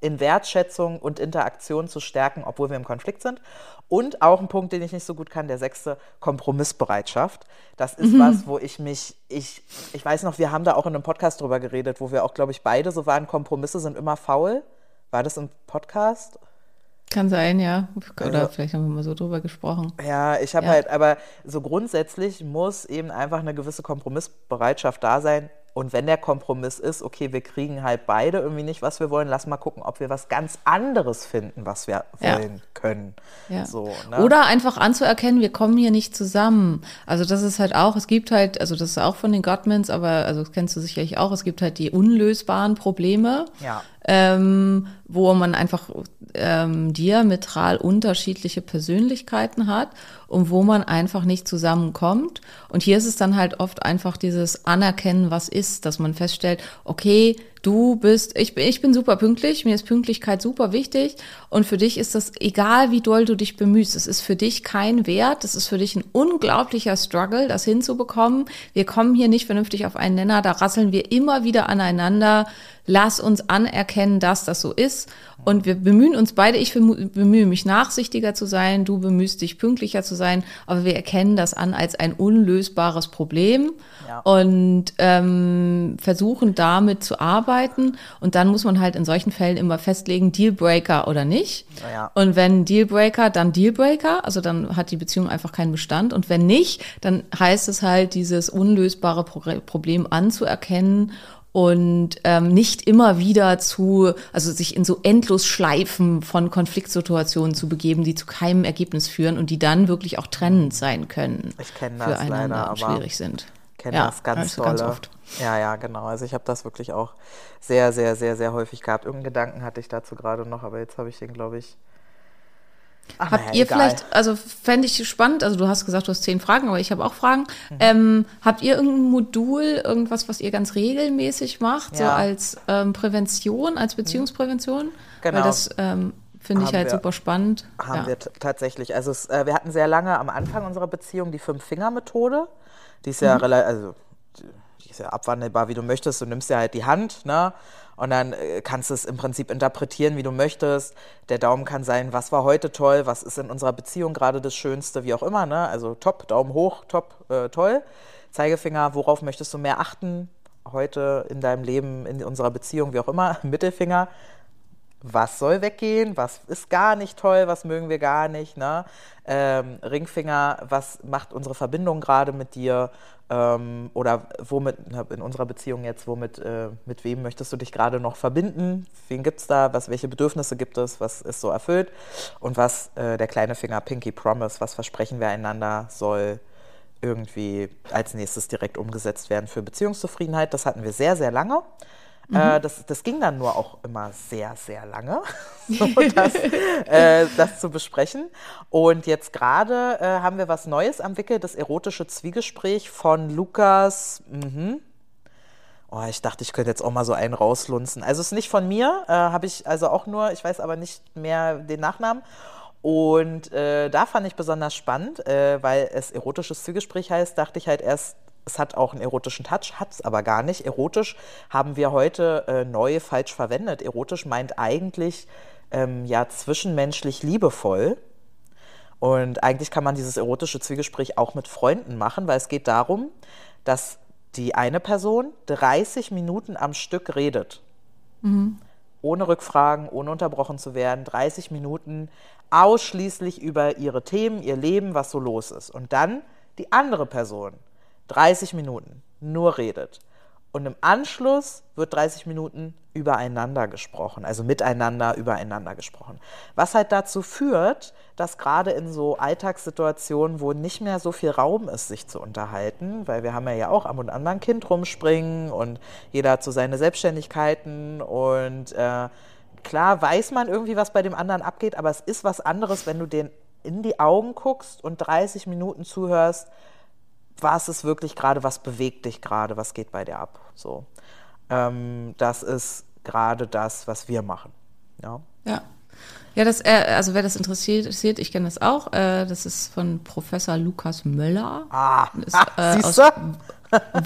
in Wertschätzung und Interaktion zu stärken, obwohl wir im Konflikt sind. Und auch ein Punkt, den ich nicht so gut kann, der sechste, Kompromissbereitschaft. Das ist mhm. was, wo ich mich, ich, ich weiß noch, wir haben da auch in einem Podcast drüber geredet, wo wir auch, glaube ich, beide so waren, Kompromisse sind immer faul. War das im Podcast? Kann sein, ja. Oder also, vielleicht haben wir mal so drüber gesprochen. Ja, ich habe ja. halt, aber so grundsätzlich muss eben einfach eine gewisse Kompromissbereitschaft da sein, und wenn der Kompromiss ist, okay, wir kriegen halt beide irgendwie nicht, was wir wollen, lass mal gucken, ob wir was ganz anderes finden, was wir wollen ja. Können. Ja. So, ne? Oder einfach anzuerkennen, wir kommen hier nicht zusammen. Also das ist halt auch, es gibt halt, also das ist auch von den Gottmans, aber also das kennst du sicherlich auch, es gibt halt die unlösbaren Probleme. Ja. Ähm, wo man einfach ähm, diametral unterschiedliche Persönlichkeiten hat und wo man einfach nicht zusammenkommt. Und hier ist es dann halt oft einfach dieses Anerkennen, was ist, dass man feststellt, okay, du bist, ich, bin- ich bin super pünktlich, mir ist Pünktlichkeit super wichtig und für dich ist das egal, wie doll du dich bemühst. Es ist für dich kein Wert, es ist für dich ein unglaublicher Struggle, das hinzubekommen. Wir kommen hier nicht vernünftig auf einen Nenner, da rasseln wir immer wieder aneinander. Lass uns anerkennen, dass das so ist. Und wir bemühen uns beide, ich bemü- bemühe mich nachsichtiger zu sein, du bemühst dich pünktlicher zu sein, aber wir erkennen das an als ein unlösbares Problem Ja. und ähm, versuchen damit zu arbeiten. Und dann muss man halt in solchen Fällen immer festlegen, Dealbreaker oder nicht. Ja. Und wenn Dealbreaker, dann Dealbreaker, also dann hat die Beziehung einfach keinen Bestand. Und wenn nicht, dann heißt es halt, dieses unlösbare Pro Problem anzuerkennen und ähm, nicht immer wieder zu, also sich in so Endlosschleifen von Konfliktsituationen zu begeben, die zu keinem Ergebnis führen und die dann wirklich auch trennend sein können. Ich kenn das füreinander leider, und schwierig sind. kenne Ja, das ganz dolle. ganz oft. Ja, ja, genau. Also ich habe das wirklich auch sehr, sehr, sehr, sehr häufig gehabt. Irgendeinen Gedanken hatte ich dazu gerade noch, aber jetzt habe ich den, glaube ich. Ach, Habt naja, ihr egal. vielleicht, also fände ich spannend, also du hast gesagt, du hast zehn Fragen, aber ich habe auch Fragen. Mhm. Ähm, habt ihr irgendein Modul, irgendwas, was ihr ganz regelmäßig macht, so Ja. als ähm, Prävention, als Beziehungsprävention? Genau. Weil das ähm, finde ich halt wir- super spannend. Haben ja. wir tatsächlich. Also es, äh, wir hatten sehr lange am Anfang unserer Beziehung die Fünf-Finger-Methode. Die ist ja Mhm. relativ, also die ist ja abwandelbar, wie du möchtest. Du nimmst ja halt die Hand, ne? Und dann äh, kannst du es im Prinzip interpretieren, wie du möchtest. Der Daumen kann sein, was war heute toll, was ist in unserer Beziehung gerade das Schönste, wie auch immer, ne? Also top, Daumen hoch, top, äh, toll. Zeigefinger, worauf möchtest du mehr achten? Heute in deinem Leben, in unserer Beziehung, wie auch immer. Mittelfinger, was soll weggehen, was ist gar nicht toll, was mögen wir gar nicht. Ne? Ähm, Ringfinger, was macht unsere Verbindung gerade mit dir? Ähm, oder womit, in unserer Beziehung jetzt, womit, äh, mit wem möchtest du dich gerade noch verbinden? Wen gibt es da? Was, welche Bedürfnisse gibt es? Was ist so erfüllt? Und was, äh, der kleine Finger, Pinky Promise, was versprechen wir einander, soll irgendwie als nächstes direkt umgesetzt werden für Beziehungszufriedenheit. Das hatten wir sehr, sehr lange. Äh, das, das ging dann nur auch immer sehr, sehr lange, so das, äh, das zu besprechen. Und jetzt gerade äh, haben wir was Neues am Wickel, das erotische Zwiegespräch von Lukas. Mhm. Oh, ich dachte, ich könnte jetzt auch mal so einen rauslunzen. Also es ist nicht von mir, äh, habe ich also auch nur, ich weiß aber nicht mehr den Nachnamen. Und äh, da fand ich besonders spannend, äh, weil es erotisches Zwiegespräch heißt, dachte ich halt erst, es hat auch einen erotischen Touch, hat es aber gar nicht. Erotisch haben wir heute äh, neu falsch verwendet. Erotisch meint eigentlich ähm, ja zwischenmenschlich liebevoll. Und eigentlich kann man dieses erotische Zwiegespräch auch mit Freunden machen, weil es geht darum, dass die eine Person 30 Minuten am Stück redet. Ohne Rückfragen, ohne unterbrochen zu werden. 30 Minuten ausschließlich über ihre Themen, ihr Leben, was so los ist. Und dann die andere Person 30 Minuten nur redet. Und im Anschluss wird 30 Minuten übereinander gesprochen, also miteinander übereinander gesprochen. Was halt dazu führt, dass gerade in so Alltagssituationen, wo nicht mehr so viel Raum ist, sich zu unterhalten, weil wir haben ja, auch ab und an mal ein Kind rumspringen und jeder hat so seine Selbstständigkeiten und äh, klar weiß man irgendwie, was bei dem anderen abgeht, aber es ist was anderes, wenn du den in die Augen guckst und 30 Minuten zuhörst, was ist wirklich gerade, was bewegt dich gerade, was geht bei dir ab. So. Ähm, das ist gerade das, was wir machen. Ja. Ja. Ja, das, äh, also wer das interessiert, ich kenne das auch. Äh, das ist von Professor Lukas Möller. Ah, ah, äh, siehst du?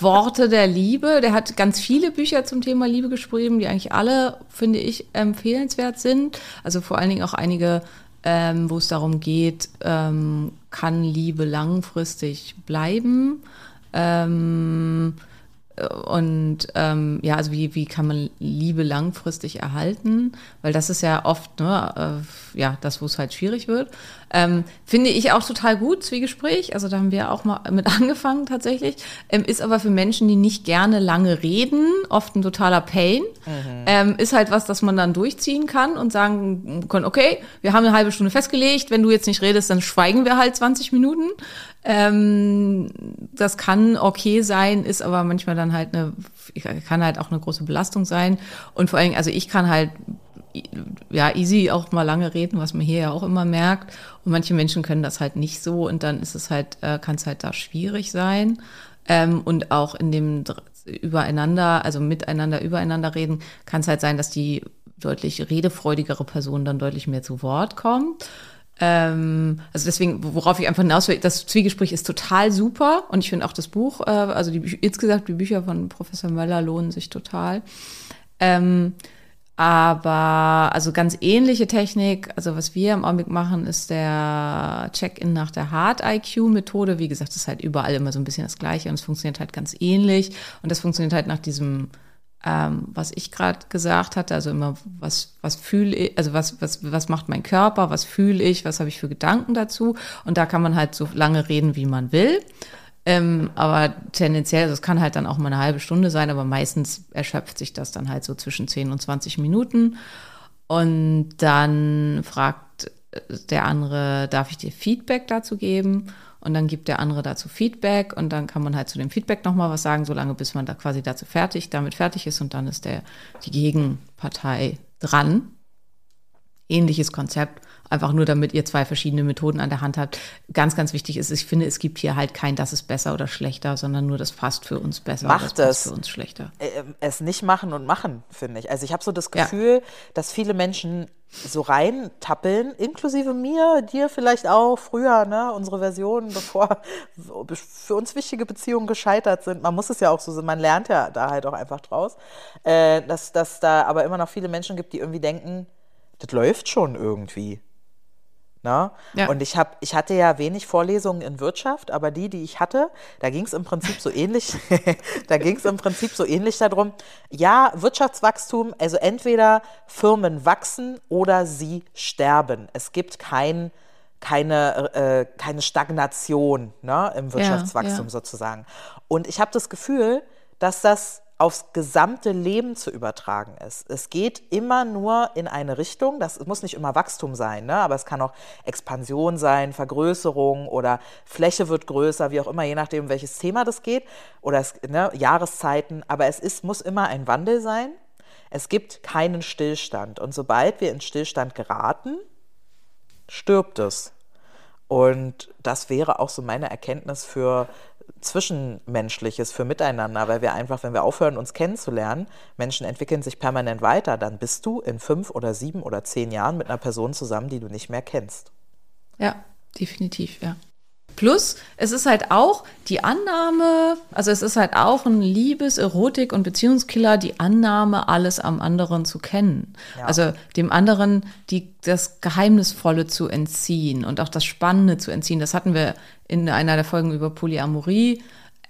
Worte der Liebe. Der hat ganz viele Bücher zum Thema Liebe geschrieben, die eigentlich alle, finde ich, empfehlenswert sind. Also vor allen Dingen auch einige, ähm, wo es darum geht, ähm, kann Liebe langfristig bleiben? Ähm, und ähm, ja, also wie, wie kann man Liebe langfristig erhalten? Weil das ist ja oft, ne, äh, ja, das, wo es halt schwierig wird. Ähm, finde ich auch total gut, Zwiegespräch. Also da haben wir auch mal mit angefangen tatsächlich. Ähm, ist aber für Menschen, die nicht gerne lange reden, oft ein totaler Pain. Ähm, ist halt was, das man dann durchziehen kann und sagen kann, okay, wir haben eine halbe Stunde festgelegt, wenn du jetzt nicht redest, dann schweigen wir halt 20 Minuten. Ähm, das kann okay sein, ist aber manchmal dann halt eine, kann halt auch eine große Belastung sein. Und vor allem, also ich kann halt ja easy auch mal lange reden, was man hier ja auch immer merkt. Und manche Menschen können das halt nicht so und dann ist es halt, äh, kann es halt da schwierig sein. Ähm, und auch in dem übereinander, also miteinander, übereinander reden, kann es halt sein, dass die deutlich redefreudigere Person dann deutlich mehr zu Wort kommt. Ähm, also deswegen, worauf ich einfach hinaus will, das Zwiegespräch ist total super und ich finde auch das Buch, äh, also die, insgesamt die Bücher von Professor Möller lohnen sich total. Ähm, aber also ganz ähnliche Technik, also was wir im Augenblick machen, ist der Check-in nach der Hard-IQ-Methode. Wie gesagt, das ist halt überall immer so ein bisschen das Gleiche und es funktioniert halt ganz ähnlich. Und das funktioniert halt nach diesem, ähm, was ich gerade gesagt hatte, also immer, was, was fühle ich, also was, was, was macht mein Körper, was fühle ich, was habe ich für Gedanken dazu. Und da kann man halt so lange reden, wie man will. Ähm, aber tendenziell, also es kann halt dann auch mal eine halbe Stunde sein, aber meistens erschöpft sich das dann halt so zwischen 10 und 20 Minuten. Und dann fragt der andere, darf ich dir Feedback dazu geben? Und dann gibt der andere dazu Feedback und dann kann man halt zu dem Feedback nochmal was sagen, solange bis man da quasi dazu fertig, damit fertig ist und dann ist der, die Gegenpartei dran. Ähnliches Konzept einfach nur damit ihr zwei verschiedene Methoden an der Hand habt. Ganz, ganz wichtig ist, ich finde, es gibt hier halt kein, das ist besser oder schlechter, sondern nur das passt für uns besser, Macht das es. für uns schlechter. Äh, es nicht machen und machen, finde ich. Also ich habe so das Gefühl, ja. dass viele Menschen so reintappeln, inklusive mir, dir vielleicht auch, früher, ne, unsere Version, bevor für uns wichtige Beziehungen gescheitert sind. Man muss es ja auch so, man lernt ja da halt auch einfach draus, äh, dass, dass da aber immer noch viele Menschen gibt, die irgendwie denken, das läuft schon irgendwie. Ne? Ja. Und ich, hab, ich hatte ja wenig Vorlesungen in Wirtschaft, aber die, die ich hatte, da ging es im Prinzip so ähnlich, da ging es im Prinzip so ähnlich darum, ja, Wirtschaftswachstum, also entweder Firmen wachsen oder sie sterben. Es gibt kein, keine, äh, keine Stagnation ne, im Wirtschaftswachstum ja, ja. sozusagen. Und ich habe das Gefühl, dass das aufs gesamte Leben zu übertragen ist. Es geht immer nur in eine Richtung, das muss nicht immer Wachstum sein, ne? aber es kann auch Expansion sein, Vergrößerung oder Fläche wird größer, wie auch immer, je nachdem, welches Thema das geht oder es, ne, Jahreszeiten, aber es ist, muss immer ein Wandel sein. Es gibt keinen Stillstand und sobald wir in Stillstand geraten, stirbt es. Und das wäre auch so meine Erkenntnis für Zwischenmenschliches, für Miteinander, weil wir einfach, wenn wir aufhören, uns kennenzulernen, Menschen entwickeln sich permanent weiter, dann bist du in fünf oder sieben oder zehn Jahren mit einer Person zusammen, die du nicht mehr kennst. Ja, definitiv, ja. Plus, es ist halt auch die Annahme, also es ist halt auch ein Liebes-, Erotik- und Beziehungskiller, die Annahme, alles am anderen zu kennen. Ja. Also dem anderen die, das Geheimnisvolle zu entziehen und auch das Spannende zu entziehen. Das hatten wir in einer der Folgen über Polyamorie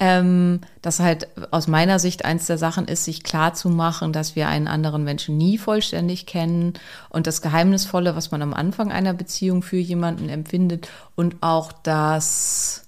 ähm, dass halt aus meiner Sicht eins der Sachen ist, sich klar zu machen, dass wir einen anderen Menschen nie vollständig kennen und das Geheimnisvolle, was man am Anfang einer Beziehung für jemanden empfindet und auch das,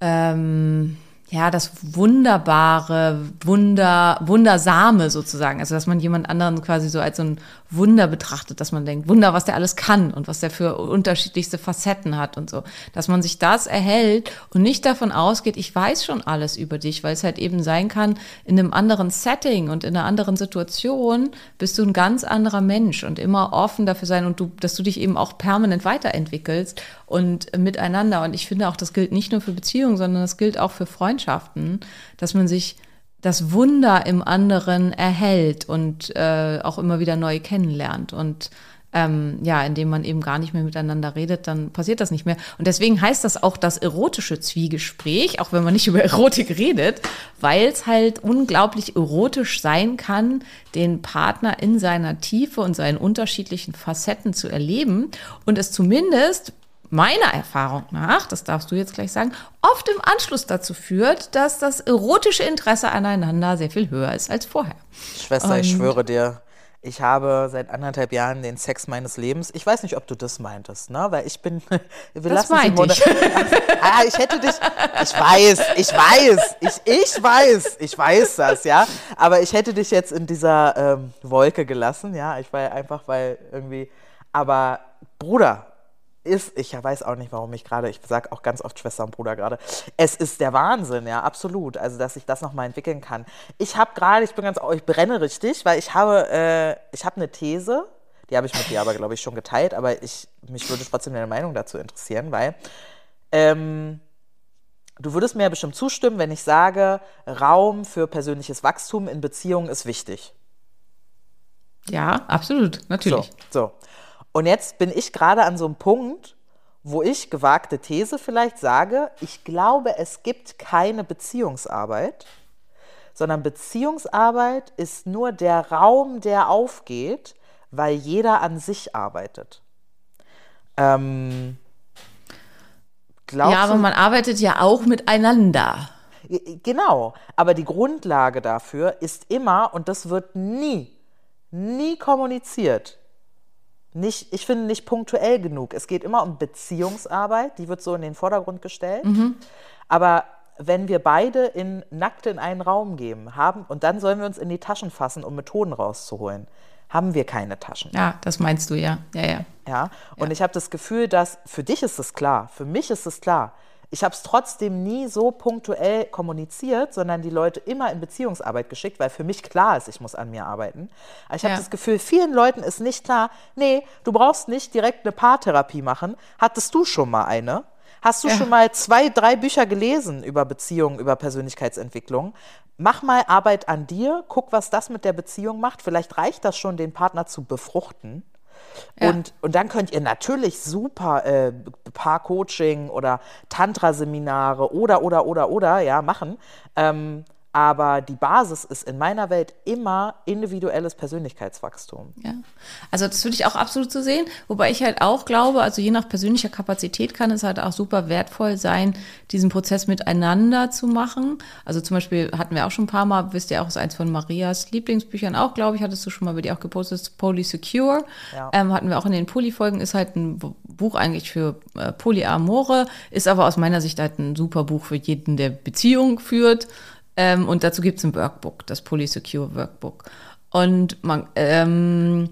ähm, ja, das wunderbare, wunder, wundersame sozusagen. Also, dass man jemand anderen quasi so als so ein Wunder betrachtet, dass man denkt, Wunder, was der alles kann und was der für unterschiedlichste Facetten hat und so. Dass man sich das erhält und nicht davon ausgeht, ich weiß schon alles über dich, weil es halt eben sein kann, in einem anderen Setting und in einer anderen Situation bist du ein ganz anderer Mensch und immer offen dafür sein und du, dass du dich eben auch permanent weiterentwickelst und miteinander. Und ich finde auch, das gilt nicht nur für Beziehungen, sondern das gilt auch für Freundschaften, dass man sich das Wunder im anderen erhält und äh, auch immer wieder neu kennenlernt. Und ähm, ja, indem man eben gar nicht mehr miteinander redet, dann passiert das nicht mehr. Und deswegen heißt das auch das erotische Zwiegespräch, auch wenn man nicht über Erotik redet, weil es halt unglaublich erotisch sein kann, den Partner in seiner Tiefe und seinen unterschiedlichen Facetten zu erleben und es zumindest meiner Erfahrung nach, das darfst du jetzt gleich sagen, oft im Anschluss dazu führt, dass das erotische Interesse aneinander sehr viel höher ist als vorher. Schwester, Und ich schwöre dir, ich habe seit anderthalb Jahren den Sex meines Lebens. Ich weiß nicht, ob du das meintest, ne? Weil ich bin. Wir das meinte ich. ah, ich hätte dich. Ich weiß, ich weiß, ich, ich weiß, ich weiß das, ja. Aber ich hätte dich jetzt in dieser ähm, Wolke gelassen, ja. Ich war einfach, weil irgendwie. Aber Bruder, ist, ich weiß auch nicht, warum ich gerade, ich sage auch ganz oft Schwester und Bruder gerade, es ist der Wahnsinn, ja, absolut. Also, dass ich das nochmal entwickeln kann. Ich habe gerade, ich bin ganz, ich brenne richtig, weil ich habe, äh, ich habe eine These, die habe ich mit dir aber, glaube ich, schon geteilt, aber ich, mich würde trotzdem deine Meinung dazu interessieren, weil ähm, du würdest mir ja bestimmt zustimmen, wenn ich sage, Raum für persönliches Wachstum in Beziehungen ist wichtig. Ja, absolut, natürlich. So, so. Und jetzt bin ich gerade an so einem Punkt, wo ich gewagte These vielleicht sage, ich glaube, es gibt keine Beziehungsarbeit, sondern Beziehungsarbeit ist nur der Raum, der aufgeht, weil jeder an sich arbeitet. Ähm, Ja, aber man arbeitet ja auch miteinander. Genau, aber die Grundlage dafür ist immer, und das wird nie, nie kommuniziert. Nicht, ich finde nicht punktuell genug. Es geht immer um Beziehungsarbeit, die wird so in den Vordergrund gestellt. Aber wenn wir beide in, nackt in einen Raum gehen haben und dann sollen wir uns in die Taschen fassen, um Methoden rauszuholen, haben wir keine Taschen. Ja, das meinst du ja. Ja, ja. Ja, und ich habe das Gefühl, dass für dich ist es klar, für mich ist es klar. Ich habe es trotzdem nie so punktuell kommuniziert, sondern die Leute immer in Beziehungsarbeit geschickt, weil für mich klar ist, ich muss an mir arbeiten. Aber ich habe Ja. das Gefühl, vielen Leuten ist nicht klar, nee, du brauchst nicht direkt eine Paartherapie machen. Hattest du schon mal eine? Hast du Ja. schon mal zwei, drei Bücher gelesen über Beziehungen, über Persönlichkeitsentwicklung? Mach mal Arbeit an dir, guck, was das mit der Beziehung macht. Vielleicht reicht das schon, den Partner zu befruchten. Ja. Und, und dann könnt ihr natürlich super äh, Paar-Coaching oder Tantra-Seminare oder, oder, oder, oder, ja, machen. Ähm, aber die Basis ist in meiner Welt immer individuelles Persönlichkeitswachstum. Ja, also das würde ich auch absolut so sehen, wobei ich halt auch glaube, also je nach persönlicher Kapazität kann es halt auch super wertvoll sein, diesen Prozess miteinander zu machen. Also zum Beispiel hatten wir auch schon ein paar Mal, wisst ihr auch, ist eins von Marias Lieblingsbüchern auch, glaube ich, hattest du schon mal bei dir auch gepostet, Polysecure. Ja. Ähm, hatten wir auch in den Poly-Folgen, ist halt ein Bu- Buch eigentlich für äh, Polyamore, ist aber aus meiner Sicht halt ein super Buch für jeden, der Beziehung führt. Ähm, und dazu gibt es ein Workbook, das Polysecure Workbook. Und man, ähm,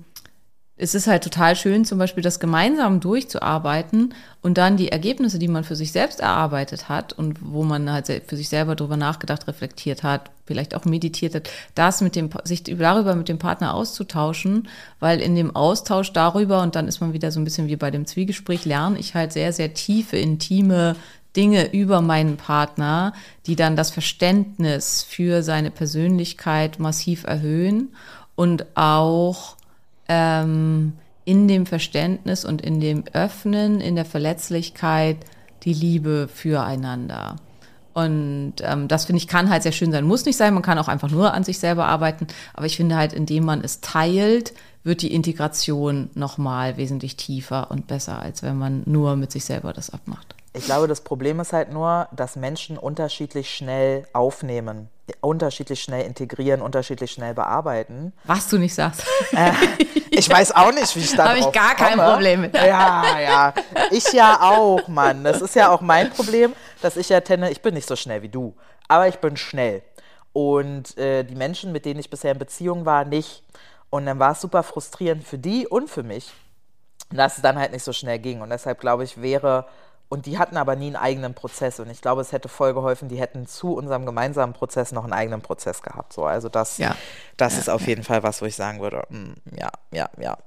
es ist halt total schön, zum Beispiel das gemeinsam durchzuarbeiten und dann die Ergebnisse, die man für sich selbst erarbeitet hat und wo man halt für sich selber drüber nachgedacht, reflektiert hat, vielleicht auch meditiert hat, das mit dem, sich darüber mit dem Partner auszutauschen, weil in dem Austausch darüber, und dann ist man wieder so ein bisschen wie bei dem Zwiegespräch, lerne ich halt sehr, sehr tiefe, intime Dinge über meinen Partner, die dann das Verständnis für seine Persönlichkeit massiv erhöhen und auch ähm, in dem Verständnis und in dem Öffnen, in der Verletzlichkeit die Liebe füreinander. Und ähm, das finde ich kann halt sehr schön sein, muss nicht sein. Man kann auch einfach nur an sich selber arbeiten. Aber ich finde halt, indem man es teilt, wird die Integration nochmal wesentlich tiefer und besser, als wenn man nur mit sich selber das abmacht. Ich glaube, das Problem ist halt nur, dass Menschen unterschiedlich schnell aufnehmen, unterschiedlich schnell integrieren, unterschiedlich schnell bearbeiten. Was du nicht sagst. Ich weiß auch nicht, wie ich da Hab ich gar kein komme. Problem mit. Ja, ja. Ich ja auch, Mann. Das ist ja auch mein Problem, dass ich ja tenne, ich bin nicht so schnell wie du, aber ich bin schnell. Und äh, die Menschen, mit denen ich bisher in Beziehung war, nicht. Und dann war es super frustrierend für die und für mich, dass es dann halt nicht so schnell ging. Und deshalb glaube ich, wäre, und die hatten aber nie einen eigenen Prozess. Und ich glaube, es hätte voll geholfen, die hätten zu unserem gemeinsamen Prozess noch einen eigenen Prozess gehabt. So, also das, Ja. das ist auf jeden Fall was, wo ich sagen würde, mm, ja, ja, ja.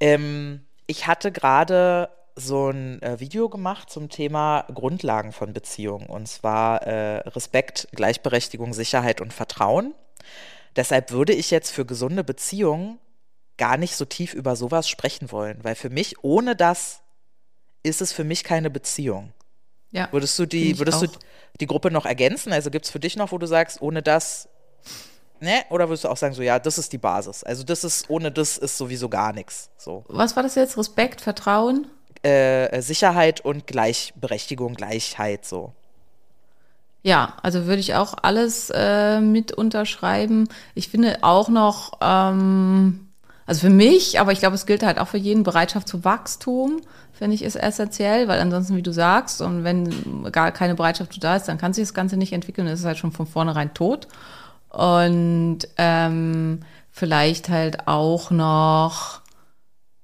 Ähm, ich hatte gerade so ein äh, Video gemacht zum Thema Grundlagen von Beziehungen. Und zwar äh, Respekt, Gleichberechtigung, Sicherheit und Vertrauen. Deshalb würde ich jetzt für gesunde Beziehungen gar nicht so tief über sowas sprechen wollen, weil für mich, ohne das, ist es für mich keine Beziehung. Ja. Würdest du die, würdest du auch. die Gruppe noch ergänzen? Also gibt es für dich noch, wo du sagst, ohne das, ne? Oder würdest du auch sagen, so ja, das ist die Basis. Also das ist, ohne das ist sowieso gar nichts. So. Was war das jetzt? Respekt, Vertrauen? Äh, Sicherheit und Gleichberechtigung, Gleichheit, so. Ja, also würde ich auch alles äh, mit unterschreiben. Ich finde auch noch, ähm, also für mich, aber ich glaube, es gilt halt auch für jeden, Bereitschaft zu Wachstum, finde ich, ist essentiell, weil ansonsten, wie du sagst, und wenn gar keine Bereitschaft da ist, dann kann sich das Ganze nicht entwickeln, das ist halt schon von vornherein tot. Und ähm, vielleicht halt auch noch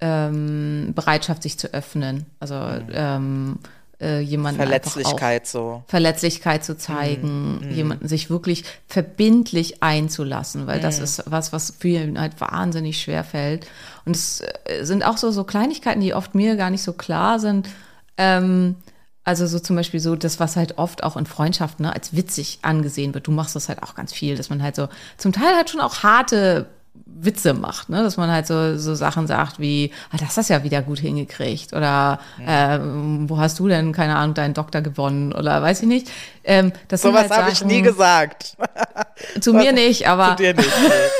ähm, Bereitschaft, sich zu öffnen. Also ähm, äh, jemanden Verletzlichkeit, so. Verletzlichkeit zu zeigen, jemanden sich wirklich verbindlich einzulassen, weil das ist was, was vielen halt wahnsinnig schwer fällt. Und es äh, sind auch so, so Kleinigkeiten, die oft mir gar nicht so klar sind. Ähm, Also so zum Beispiel so das, was halt oft auch in Freundschaften ne, als witzig angesehen wird. Du machst das halt auch ganz viel, dass man halt so zum Teil halt schon auch harte Witze macht, ne? dass man halt so, so Sachen sagt wie, ah, das hast du ja wieder gut hingekriegt oder äh, wo hast du denn, keine Ahnung, deinen Doktor gewonnen oder weiß ich nicht. Ähm, das sind Sowas halt habe ich nie gesagt. Zu mir nicht, aber Zu dir nicht.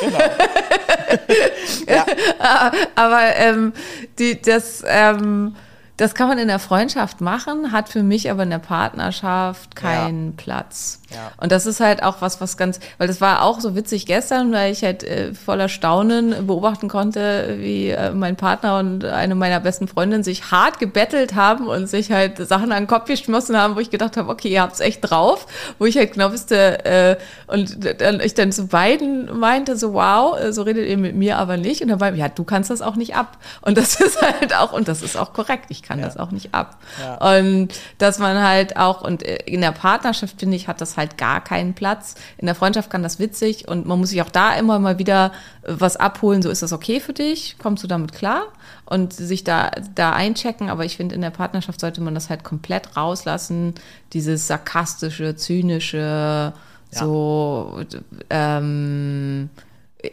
Genau. ja. aber ähm, die, das, ähm, das kann man in der Freundschaft machen, hat für mich aber in der Partnerschaft keinen Platz. Ja. Und das ist halt auch was, was ganz, weil das war auch so witzig gestern, weil ich halt äh, voller Staunen beobachten konnte, wie äh, mein Partner und eine meiner besten Freundinnen sich hart gebettelt haben und sich halt Sachen an den Kopf geschmissen haben, wo ich gedacht habe, okay, ihr habt's echt drauf, wo ich halt genau wusste, äh, und dann ich dann zu beiden meinte, so wow, äh, so redet ihr mit mir aber nicht. Und dann war, ja, du kannst das auch nicht ab. Und das ist halt auch, und das ist auch korrekt, ich kann das auch nicht ab. Und dass man halt auch, und äh, in der Partnerschaft, finde ich, hat das halt gar keinen Platz. In der Freundschaft kann das witzig und man muss sich auch da immer mal wieder äh, was abholen. So ist das okay für dich? Kommst du damit klar? Und sich da, da einchecken. Aber ich finde, in der Partnerschaft sollte man das halt komplett rauslassen. Dieses sarkastische, zynische, so, ähm,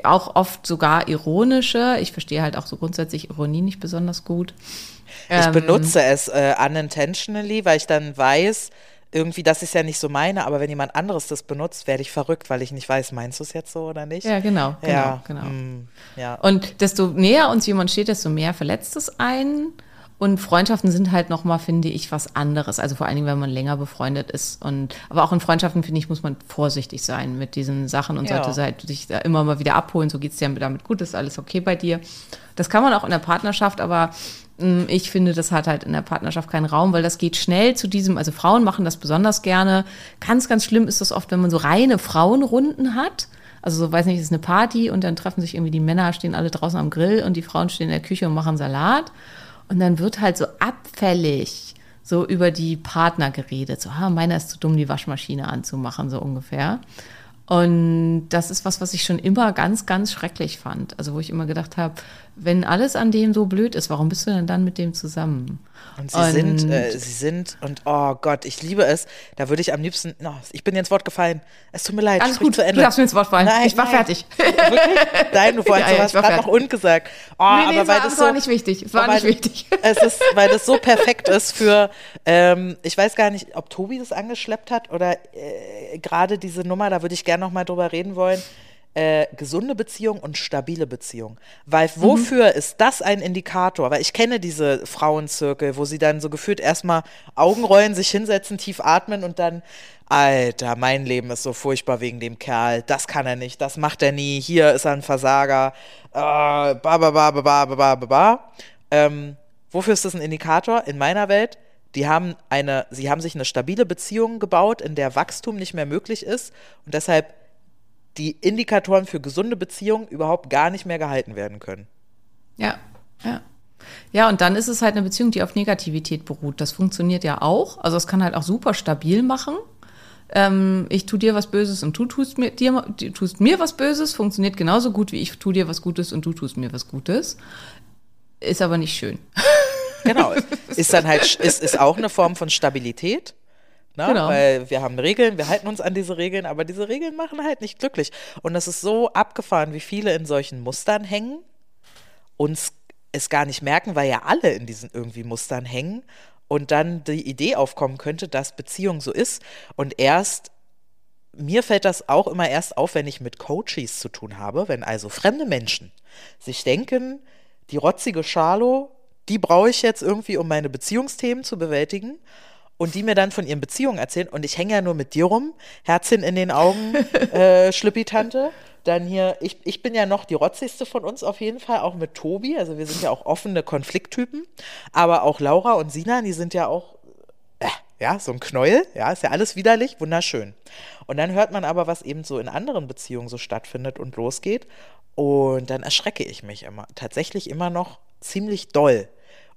auch oft sogar ironische. Ich verstehe halt auch so grundsätzlich Ironie nicht besonders gut. Ich Ähm, benutze es äh, unintentionally, weil ich dann weiß, irgendwie, das ist ja nicht so meine, aber wenn jemand anderes das benutzt, werde ich verrückt, weil ich nicht weiß, meinst du es jetzt so oder nicht? Ja, genau, genau, ja, genau. mm, ja. Und desto näher uns jemand steht, desto mehr verletzt es einen. Und Freundschaften sind halt nochmal, finde ich, was anderes. Also vor allen Dingen, wenn man länger befreundet ist. Und aber auch in Freundschaften, finde ich, muss man vorsichtig sein mit diesen Sachen und Ja. sollte halt sich da immer mal wieder abholen. So geht's dir damit gut, ist alles okay bei dir. Das kann man auch in der Partnerschaft, aber ich finde, das hat halt in der Partnerschaft keinen Raum, weil das geht schnell zu diesem, also Frauen machen das besonders gerne. Ganz, ganz schlimm ist das oft, wenn man so reine Frauenrunden hat. Also so, weiß nicht, es ist eine Party und dann treffen sich irgendwie die Männer, stehen alle draußen am Grill und die Frauen stehen in der Küche und machen Salat. Und dann wird halt so abfällig so über die Partner geredet. So, ah, meiner ist zu dumm, die Waschmaschine anzumachen, so ungefähr. Und das ist was, was ich schon immer ganz, ganz schrecklich fand. Also wo ich immer gedacht habe, wenn alles an dem so blöd ist, warum bist du denn dann mit dem zusammen? Und sie sind, äh, sie sind, und oh Gott, ich liebe es. Da würde ich am liebsten, no, ich bin dir ins Wort gefallen. Es tut mir leid. Alles gut, zu du Ende. darfst mir ins Wort fallen. Nein, Ich war nein. fertig. Wirklich? Nein, du, wolltest, Ja, du war gerade noch fertig. ungesagt. Oh, Nee, nee, aber es weil war, das so, war nicht wichtig. Es war weil, nicht wichtig. Es ist, weil das so perfekt ist für, ähm, ich weiß gar nicht, ob Tobi das angeschleppt hat oder äh, gerade diese Nummer, da würde ich gerne noch mal drüber reden wollen. Äh, gesunde Beziehung und stabile Beziehung. Weil wofür ist das ein Indikator? Weil ich kenne diese Frauenzirkel, wo sie dann so gefühlt erstmal Augen rollen, sich hinsetzen, tief atmen und dann, Alter, mein Leben ist so furchtbar wegen dem Kerl. Das kann er nicht, das macht er nie. Hier ist er ein Versager. Äh, ba, ba, ba, ba, ba, ba, ba, ba. Ähm, wofür ist das ein Indikator? In meiner Welt, die haben eine, sie haben sich eine stabile Beziehung gebaut, in der Wachstum nicht mehr möglich ist und deshalb die Indikatoren für gesunde Beziehungen überhaupt gar nicht mehr gehalten werden können. Ja, ja. Ja, und dann ist es halt eine Beziehung, die auf Negativität beruht. Das funktioniert ja auch. Also es kann halt auch super stabil machen. Ähm, ich tu dir was Böses und du tust mir, dir, tust mir was Böses, funktioniert genauso gut wie ich tu dir was Gutes und du tust mir was Gutes. Ist aber nicht schön. Genau. ist dann halt, ist, ist auch eine Form von Stabilität. Ne? Genau. Weil wir haben Regeln, wir halten uns an diese Regeln, aber diese Regeln machen halt nicht glücklich. Und es ist so abgefahren, wie viele in solchen Mustern hängen, uns es gar nicht merken, weil ja alle in diesen irgendwie Mustern hängen und dann die Idee aufkommen könnte, dass Beziehung so ist. Und erst mir fällt das auch immer erst auf, wenn ich mit Coaches zu tun habe, wenn also fremde Menschen sich denken, die rotzige Charlo, die brauche ich jetzt irgendwie, um meine Beziehungsthemen zu bewältigen. Und die mir dann von ihren Beziehungen erzählen. Und ich hänge ja nur mit dir rum, Herzchen in den Augen, äh, Schlippi-Tante. Dann hier, ich, ich bin ja noch die rotzigste von uns auf jeden Fall, auch mit Tobi. Also wir sind ja auch offene Konflikttypen. Aber auch Laura und Sina, die sind ja auch äh, ja, so ein Knäuel, ja, ist ja alles widerlich, wunderschön. Und dann hört man aber, was eben so in anderen Beziehungen so stattfindet und losgeht. Und dann erschrecke ich mich immer, tatsächlich immer noch ziemlich doll.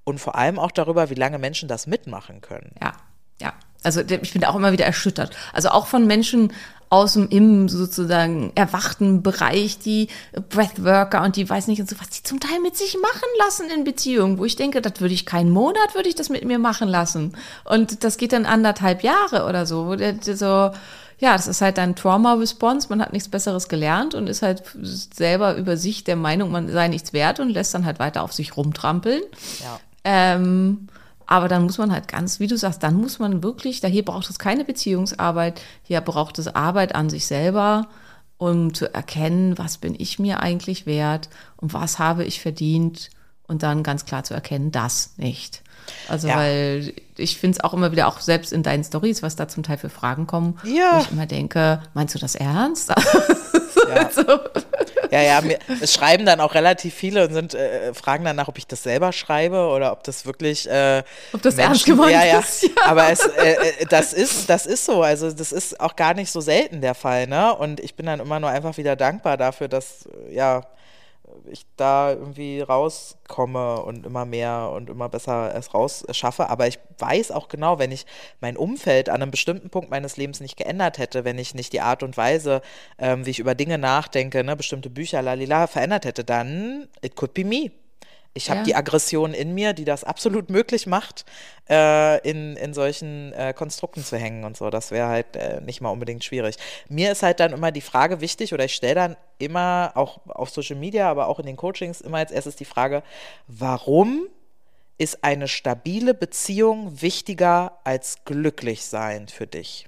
Und vor allem auch darüber, wie lange Menschen das mitmachen können. Ja, ja. Also ich bin auch immer wieder erschüttert. Also auch von Menschen aus dem im sozusagen erwachten Bereich die Breathworker und die weiß nicht und so, was die zum Teil mit sich machen lassen in Beziehungen, wo ich denke, das würde ich keinen Monat, würde ich das mit mir machen lassen. Und das geht dann anderthalb Jahre oder so, wo der, der so, ja, das ist halt ein Trauma-Response, man hat nichts Besseres gelernt und ist halt selber über sich der Meinung, man sei nichts wert und lässt dann halt weiter auf sich rumtrampeln. Ja. Ähm, aber dann muss man halt ganz, wie du sagst, dann muss man wirklich, da hier braucht es keine Beziehungsarbeit, hier braucht es Arbeit an sich selber, um zu erkennen, was bin ich mir eigentlich wert und was habe ich verdient und dann ganz klar zu erkennen, das nicht. Also Ja. weil ich finde es auch immer wieder, auch selbst in deinen Stories, was da zum Teil für Fragen kommen, Ja. wo ich immer denke, meinst du das ernst? Ja. so. Ja, ja, mir, es schreiben dann auch relativ viele und sind, äh, fragen danach, ob ich das selber schreibe oder ob das wirklich. Äh, Ob das ernst gemeint ja, ja. ist, ja. Aber es, äh, äh, das, ist, das ist so. Also, das ist auch gar nicht so selten der Fall. Ne? Und ich bin dann immer nur einfach wieder dankbar dafür, dass, äh, ja, ich da irgendwie rauskomme und immer mehr und immer besser es raus schaffe. Aber ich weiß auch genau, wenn ich mein Umfeld an einem bestimmten Punkt meines Lebens nicht geändert hätte, wenn ich nicht die Art und Weise, ähm, wie ich über Dinge nachdenke, ne, bestimmte Bücher, lalila, verändert hätte, dann it could be me. Ich habe Ja. die Aggression in mir, die das absolut möglich macht, äh, in, in solchen äh, Konstrukten zu hängen und so. Das wäre halt äh, nicht mal unbedingt schwierig. Mir ist halt dann immer die Frage wichtig, oder ich stelle dann immer, auch auf Social Media, aber auch in den Coachings, immer als erstes die Frage, warum ist eine stabile Beziehung wichtiger als glücklich sein für dich?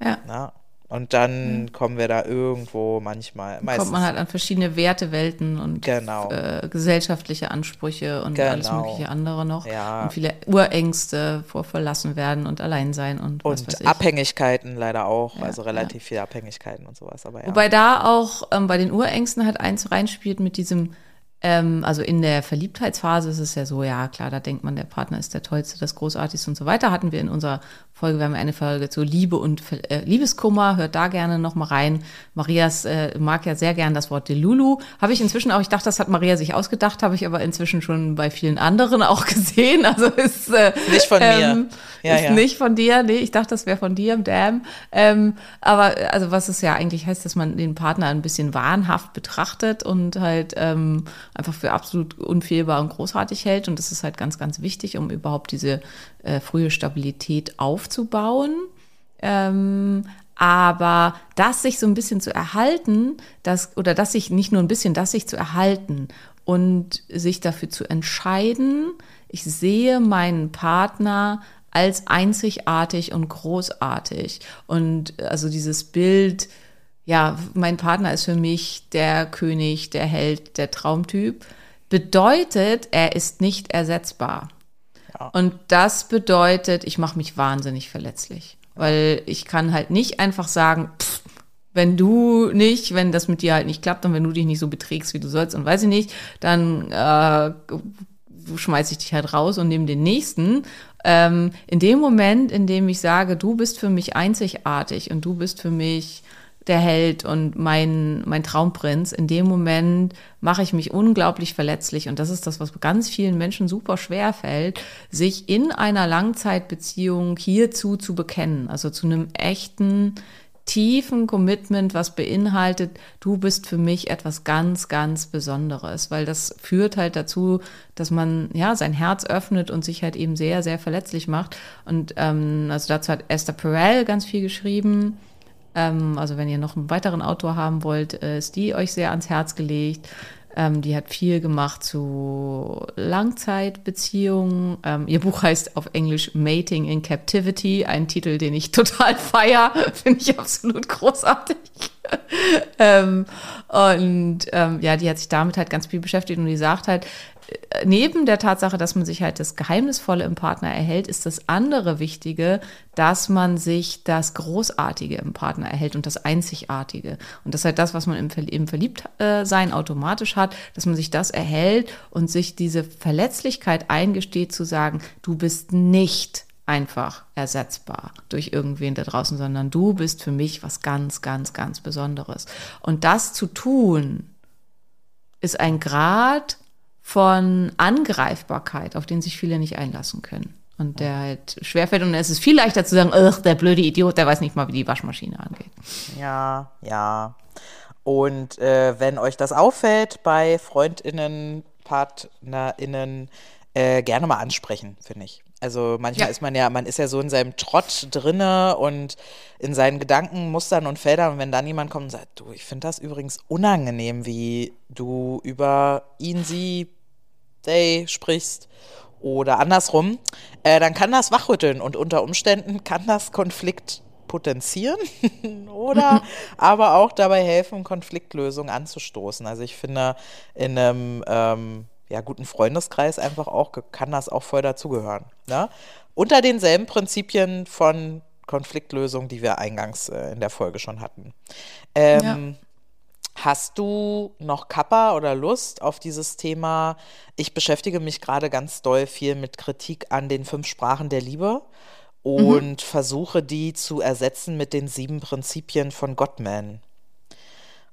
Ja. Na? Und dann kommen wir da irgendwo manchmal, meistens. kommt man halt an verschiedene Wertewelten und Genau. äh, gesellschaftliche Ansprüche und alles Genau. mögliche andere noch. Ja. Und viele Urängste vor verlassen werden und allein sein und, und. Abhängigkeiten leider auch, Ja, also relativ viele Abhängigkeiten und sowas. Aber ja. Wobei da auch ähm, bei den Urängsten halt eins reinspielt mit diesem, ähm, also in der Verliebtheitsphase ist es ja so, ja klar, da denkt man, der Partner ist der Tollste, das Großartigste und so weiter. Hatten wir in unserer Folge, wir haben eine Folge zu Liebe und äh, Liebeskummer, hört da gerne noch mal rein. Marias äh, mag ja sehr gern das Wort Delulu. Habe ich inzwischen auch, ich dachte, das hat Maria sich ausgedacht, habe ich aber inzwischen schon bei vielen anderen auch gesehen. Also ist äh, Nicht von mir. Ja, ist ja. nicht von dir, nee, ich dachte, das wäre von dir, damn. Ähm, aber äh, also was es ja eigentlich heißt, dass man den Partner ein bisschen wahnhaft betrachtet und halt ähm, einfach für absolut unfehlbar und großartig hält. Und das ist halt ganz, ganz wichtig, um überhaupt diese äh, frühe Stabilität aufzubauen. Ähm, aber das sich so ein bisschen zu erhalten, das, oder das sich nicht nur ein bisschen, das sich zu erhalten und sich dafür zu entscheiden, ich sehe meinen Partner als einzigartig und großartig. Und also dieses Bild, ja, mein Partner ist für mich der König, der Held, der Traumtyp, bedeutet, er ist nicht ersetzbar. Und das bedeutet, ich mache mich wahnsinnig verletzlich, weil ich kann halt nicht einfach sagen, pff, wenn du nicht, wenn das mit dir halt nicht klappt und wenn du dich nicht so beträgst, wie du sollst und weiß ich nicht, dann äh, schmeiß ich dich halt raus und nehme den nächsten. Ähm, in dem Moment, in dem ich sage, du bist für mich einzigartig und du bist für mich der Held und mein, mein Traumprinz, in dem Moment mache ich mich unglaublich verletzlich. Und das ist das, was ganz vielen Menschen super schwer fällt, sich in einer Langzeitbeziehung hierzu zu bekennen. Also zu einem echten, tiefen Commitment, was beinhaltet, du bist für mich etwas ganz, ganz Besonderes, weil das führt halt dazu, dass man ja sein Herz öffnet und sich halt eben sehr, sehr verletzlich macht. Und ähm, also dazu hat Esther Perel ganz viel geschrieben. Ähm, also wenn ihr noch einen weiteren Autor haben wollt, äh, ist die euch sehr ans Herz gelegt. Ähm, die hat viel gemacht zu Langzeitbeziehungen. Ähm, ihr Buch heißt auf Englisch Mating in Captivity, ein Titel, den ich total feier, finde ich absolut großartig. und ja, die hat sich damit halt ganz viel beschäftigt und die sagt halt, neben der Tatsache, dass man sich halt das Geheimnisvolle im Partner erhält, ist das andere Wichtige, dass man sich das Großartige im Partner erhält und das Einzigartige. Und das ist halt das, was man im, Verl- im Verliebtsein automatisch hat, dass man sich das erhält und sich diese Verletzlichkeit eingesteht, zu sagen, du bist nicht einfach ersetzbar durch irgendwen da draußen, sondern du bist für mich was ganz, ganz, ganz Besonderes. Und das zu tun, ist ein Grad von Angreifbarkeit, auf den sich viele nicht einlassen können. Und der halt schwerfällt und es ist viel leichter zu sagen, ach, der blöde Idiot, der weiß nicht mal, wie die Waschmaschine angeht. Ja, ja. Und äh, wenn euch das auffällt bei FreundInnen, PartnerInnen, äh, gerne mal ansprechen, finde ich. Also manchmal Ja. ist man ja, man ist ja so in seinem Trott drinne und in seinen Gedanken, Mustern und Feldern. Und wenn dann jemand kommt und sagt, du, ich finde das übrigens unangenehm, wie du über ihn, sie, they sprichst oder andersrum, äh, dann kann das wachrütteln und unter Umständen kann das Konflikt potenzieren oder aber auch dabei helfen, Konfliktlösungen anzustoßen. Also ich finde, in einem ähm, ja, guten Freundeskreis einfach auch kann das auch voll dazugehören. Ne? Unter denselben Prinzipien von Konfliktlösung, die wir eingangs äh, in der Folge schon hatten. Ähm, Hast du noch Kappa oder Lust auf dieses Thema? Ich beschäftige mich gerade ganz doll viel mit Kritik an den fünf Sprachen der Liebe und versuche die zu ersetzen mit den sieben Prinzipien von Gottman.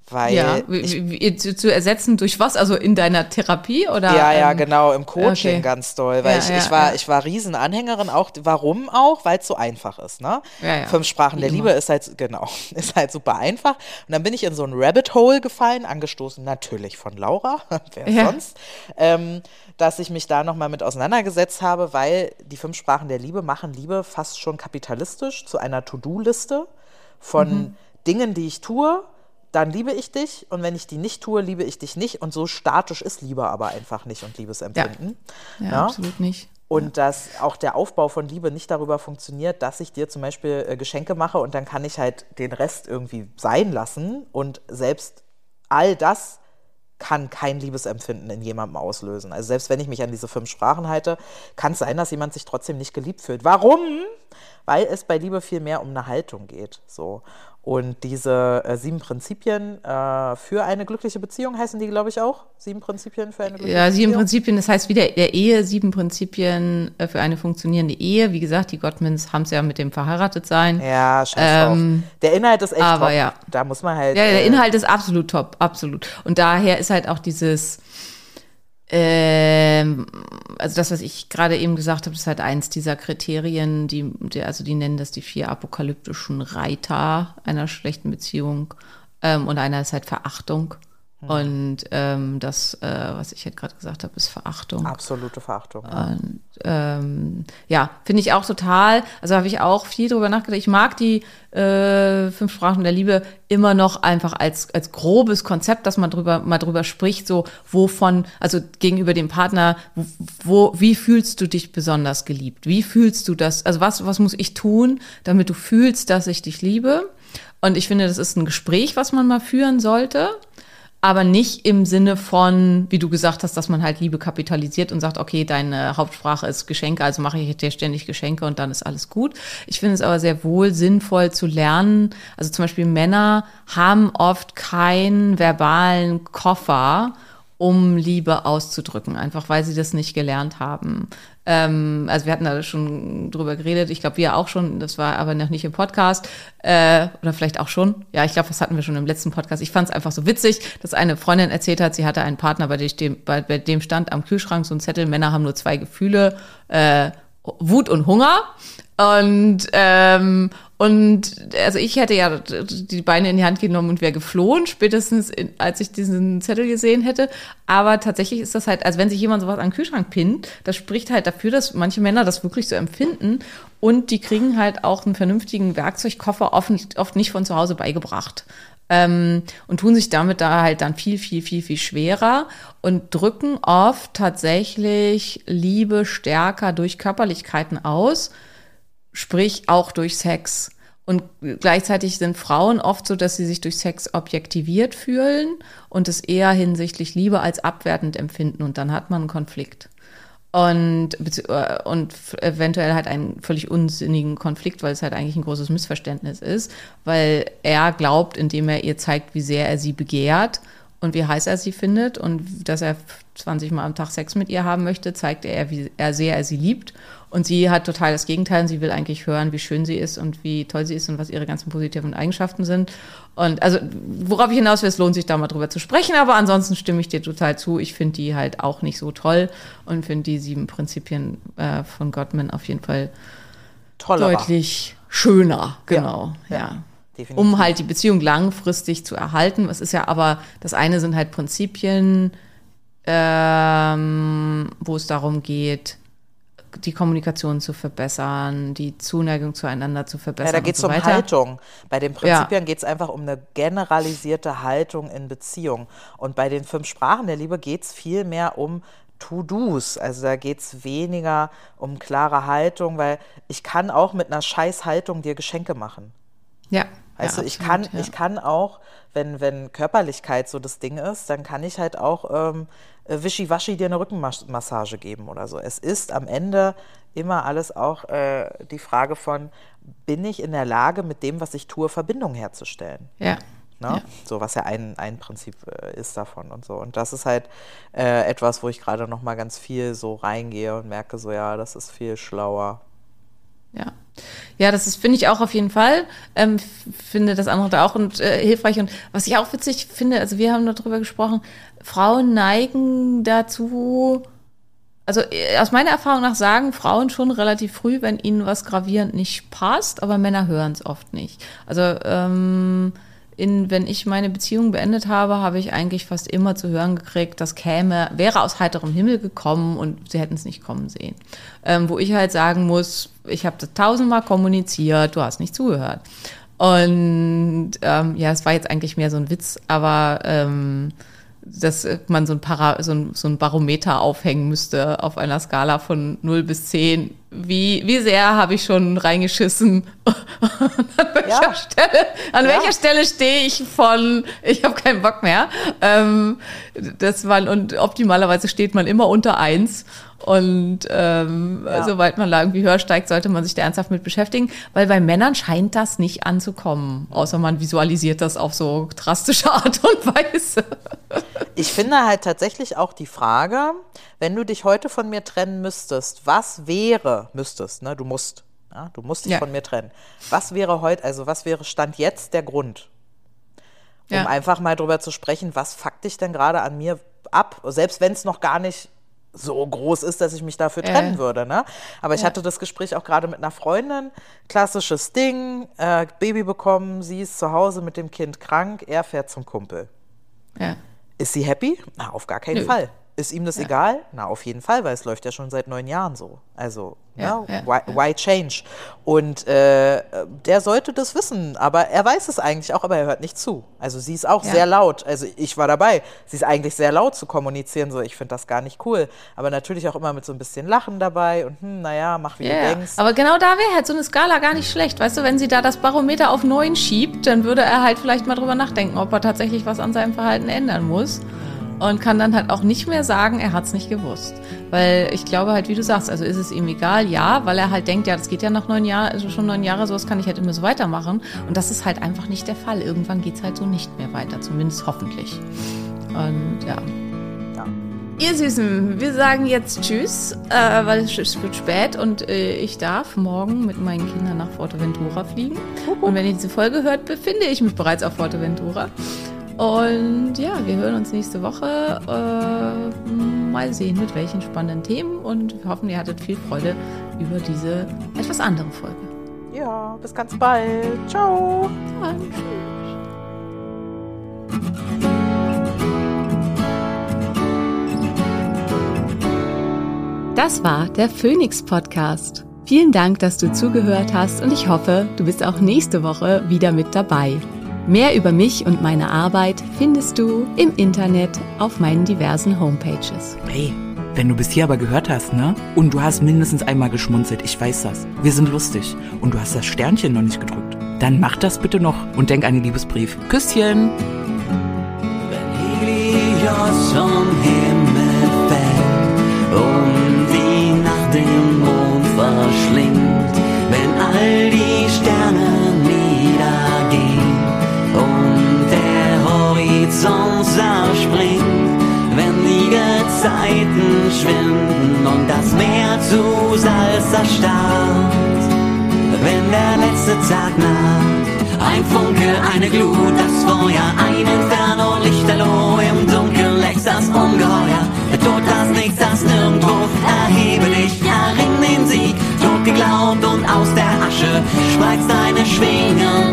Weil Ja, ich zu, zu ersetzen durch was? Also in deiner Therapie oder? Ja, ja, ähm, genau, im Coaching okay. ganz doll. Weil Ja, ich, ja, ich war, ja. ich war Riesenanhängerin auch. Warum auch? Weil es so einfach ist, ne? Fünf Sprachen der. Liebe ist halt, genau, ist halt super einfach. Und dann bin ich in so ein Rabbit Hole gefallen, angestoßen natürlich von Laura, wer sonst, ähm, dass ich mich da nochmal mit auseinandergesetzt habe, weil die fünf Sprachen der Liebe machen Liebe fast schon kapitalistisch zu einer To-Do-Liste von Mhm. Dingen, die ich tue, dann liebe ich dich und wenn ich die nicht tue, liebe ich dich nicht und so statisch ist Liebe aber einfach nicht und Liebesempfinden. Ja, Ja. absolut nicht. Und dass auch der Aufbau von Liebe nicht darüber funktioniert, dass ich dir zum Beispiel äh, Geschenke mache und dann kann ich halt den Rest irgendwie sein lassen und selbst all das kann kein Liebesempfinden in jemandem auslösen. Also selbst wenn ich mich an diese fünf Sprachen halte, kann es sein, dass jemand sich trotzdem nicht geliebt fühlt. Warum? Weil es bei Liebe viel mehr um eine Haltung geht. So. Und diese äh, sieben Prinzipien äh, für eine glückliche Beziehung heißen die, glaube ich, auch. Sieben Prinzipien für eine glückliche Ja, sieben Beziehung. Prinzipien, das heißt wieder der Ehe, sieben Prinzipien äh, für eine funktionierende Ehe. Wie gesagt, die Gottmans haben es ja mit dem verheiratet sein. Ja, scheiß Ähm, drauf. Der Inhalt ist echt aber top. ja. Da muss man halt. Ja, der äh, Inhalt ist absolut top, absolut. Und daher ist halt auch dieses, ähm, also das, was ich gerade eben gesagt habe, ist halt eins dieser Kriterien, die, die, also die nennen das die vier apokalyptischen Reiter einer schlechten Beziehung. Ähm, und einer ist halt Verachtung. Und ähm, das, äh, was ich halt gerade gesagt habe, ist Verachtung. Absolute Verachtung. Und, ähm, ja, finde ich auch total. Also habe ich auch viel drüber nachgedacht. Ich mag die äh, fünf Sprachen der Liebe immer noch einfach als als grobes Konzept, dass man drüber mal drüber spricht, so wovon, also gegenüber dem Partner, wo wie fühlst du dich besonders geliebt? Wie fühlst du das? Also was was muss ich tun, damit du fühlst, dass ich dich liebe? Und ich finde, das ist ein Gespräch, was man mal führen sollte aber nicht im Sinne von, wie du gesagt hast, dass man halt Liebe kapitalisiert und sagt, okay, deine Hauptsprache ist Geschenke, also mache ich dir ständig Geschenke und dann ist alles gut. Ich finde es aber sehr wohl sinnvoll zu lernen. Also zum Beispiel Männer haben oft keinen verbalen Koffer, um Liebe auszudrücken, einfach weil sie das nicht gelernt haben. Ähm, also wir hatten da schon drüber geredet, ich glaube wir auch schon, das war aber noch nicht im Podcast, äh, oder vielleicht auch schon. Ja, ich glaube, das hatten wir schon im letzten Podcast. Ich fand es einfach so witzig, dass eine Freundin erzählt hat, sie hatte einen Partner, bei dem, bei, bei dem stand am Kühlschrank so ein Zettel, Männer haben nur zwei Gefühle, äh, Wut und Hunger. Und, ähm, und also ich hätte ja die Beine in die Hand genommen und wäre geflohen, spätestens in, als ich diesen Zettel gesehen hätte. Aber tatsächlich ist das halt, also wenn sich jemand sowas an den Kühlschrank pinnt, das spricht halt dafür, dass manche Männer das wirklich so empfinden. Und die kriegen halt auch einen vernünftigen Werkzeugkoffer oft, oft nicht von zu Hause beigebracht. Ähm, und tun sich damit da halt dann viel, viel, viel, viel schwerer und drücken oft tatsächlich Liebe stärker durch Körperlichkeiten aus, sprich auch durch Sex. Und gleichzeitig sind Frauen oft so, dass sie sich durch Sex objektiviert fühlen und es eher hinsichtlich Liebe als abwertend empfinden und dann hat man einen Konflikt. Und, äh, und eventuell halt einen völlig unsinnigen Konflikt, weil es halt eigentlich ein großes Missverständnis ist, weil er glaubt, indem er ihr zeigt, wie sehr er sie begehrt und wie heiß er sie findet und dass er 20 Mal am Tag Sex mit ihr haben möchte, zeigt er, wie er sehr er sie liebt. Und sie hat total das Gegenteil. Und sie will eigentlich hören, wie schön sie ist und wie toll sie ist und was ihre ganzen positiven Eigenschaften sind. Und also, worauf ich hinaus will, es lohnt sich da mal drüber zu sprechen. Aber ansonsten stimme ich dir total zu. Ich finde die halt auch nicht so toll und finde die sieben Prinzipien äh, von Gottman auf jeden Fall Tollerer. deutlich schöner. Genau, Ja, ja. Ja, definitiv. Um halt die Beziehung langfristig zu erhalten. Es ist ja aber, das eine sind halt Prinzipien, ähm, wo es darum geht, die Kommunikation zu verbessern, die Zuneigung zueinander zu verbessern. Ja, da geht es so um weiter. Haltung. Bei den Prinzipien geht es einfach um eine generalisierte Haltung in Beziehung. Und bei den fünf Sprachen der Liebe geht es viel mehr um To-Dos. Also da geht es weniger um klare Haltung, weil ich kann auch mit einer Scheißhaltung dir Geschenke machen. Ja. Weißt ja, du, ich absolut, kann, ja. ich kann auch, wenn, wenn Körperlichkeit so das Ding ist, dann kann ich halt auch ähm, äh, wischiwaschi dir eine Rückenmassage geben oder so. Es ist am Ende immer alles auch äh, die Frage von, bin ich in der Lage, mit dem, was ich tue, Verbindung herzustellen? Ja. Ne? Ja. So, was ja ein, ein Prinzip äh, ist davon und so. Und das ist halt äh, etwas, wo ich gerade noch mal ganz viel so reingehe und merke so, ja, das ist viel schlauer. Ja. Ja, das ist, finde ich auch auf jeden Fall. Ähm, finde das andere da auch und äh, hilfreich. Und was ich auch witzig finde, also wir haben darüber gesprochen, Frauen neigen dazu, also äh, aus meiner Erfahrung nach sagen Frauen schon relativ früh, wenn ihnen was gravierend nicht passt, aber Männer hören es oft nicht. Also ähm, in, wenn ich meine Beziehung beendet habe, habe ich eigentlich fast immer zu hören gekriegt, das käme, wäre aus heiterem Himmel gekommen und sie hätten es nicht kommen sehen. Ähm, wo ich halt sagen muss, ich habe das tausendmal kommuniziert, du hast nicht zugehört. Und ähm, ja, es war jetzt eigentlich mehr so ein Witz, aber ähm, dass man so ein, Para, so, ein, so ein Barometer aufhängen müsste auf einer Skala von 0 bis 10. Wie, wie sehr habe ich schon reingeschissen? an welcher Ja. Stelle, an Ja. welcher Stelle stehe ich von, ich habe keinen Bock mehr. Ähm, das war, und optimalerweise steht man immer unter 1. Und ähm, Ja. sobald man da irgendwie höher steigt, sollte man sich da ernsthaft mit beschäftigen, weil bei Männern scheint das nicht anzukommen, außer man visualisiert das auf so drastische Art und Weise. Ich finde halt tatsächlich auch die Frage, wenn du dich heute von mir trennen müsstest, was wäre, müsstest, ne, du musst, ja, du musst dich Ja. von mir trennen. Was wäre heute, also was wäre Stand jetzt der Grund? Um einfach mal drüber zu sprechen, was fuckt dich denn gerade an mir ab, selbst wenn es noch gar nicht so groß ist, dass ich mich dafür Äh. trennen würde. Ne? Aber ich hatte das Gespräch auch gerade mit einer Freundin. Klassisches Ding, äh, Baby bekommen, sie ist zu Hause mit dem Kind krank, er fährt zum Kumpel. Ja. Ist sie happy? Na, auf gar keinen Nö. Fall. Ist ihm das egal? Na, auf jeden Fall, weil es läuft ja schon seit neun Jahren so. Also, Ja, ja, ja, why, why change? Und äh, der sollte das wissen, aber er weiß es eigentlich auch, aber er hört nicht zu. Also sie ist auch Ja. sehr laut. Also ich war dabei. Sie ist eigentlich sehr laut zu kommunizieren, so ich finde das gar nicht cool. Aber natürlich auch immer mit so ein bisschen Lachen dabei und hm, naja, mach wie Ja, du ja. denkst. aber genau da wäre halt so eine Skala gar nicht schlecht. Weißt du, wenn sie da das Barometer auf 9 schiebt, dann würde er halt vielleicht mal drüber nachdenken, ob er tatsächlich was an seinem Verhalten ändern muss. Und kann dann halt auch nicht mehr sagen, er hat es nicht gewusst. Weil ich glaube halt, wie du sagst, also ist es ihm egal, ja, weil er halt denkt, ja, das geht ja nach neun Jahren, also schon neun Jahre, sowas kann ich halt immer so weitermachen. Und das ist halt einfach nicht der Fall. Irgendwann geht es halt so nicht mehr weiter, zumindest hoffentlich. Und ja. Ja. Ihr Süßen, wir sagen jetzt Tschüss, äh, weil es es wird spät und äh, ich darf morgen mit meinen Kindern nach Forteventura fliegen. Und wenn ihr diese Folge hört, befinde ich mich bereits auf Forteventura. Und ja, wir hören uns nächste Woche. Äh, mal sehen, mit welchen spannenden Themen. Und wir hoffen, ihr hattet viel Freude über diese etwas andere Folge. Ja, bis ganz bald. Ciao. Dann tschüss. Das war der Phoenix Podcast. Vielen Dank, dass du zugehört hast und ich hoffe, du bist auch nächste Woche wieder mit dabei. Mehr über mich und meine Arbeit findest du im Internet auf meinen diversen Homepages. Hey, wenn du bis hier aber gehört hast, ne? Und du hast mindestens einmal geschmunzelt, ich weiß das. Wir sind lustig. Und du hast das Sternchen noch nicht gedrückt. Dann mach das bitte noch und denk an den Liebesbrief. Küsschen! Wenn Helios vom Himmel fällt und die Nacht den Mond verschlingt, wenn all die erstarrt. Wenn der letzte Tag naht, ein Funke, eine Glut, das Feuer, ein Inferno, Lichterloh, im Dunkeln lächst das Ungeheuer. Der Tod, das Nichts, das Nirgendwo, erhebe dich, erring den Sieg, tot geglaubt und aus der Asche spreizt deine Schwingen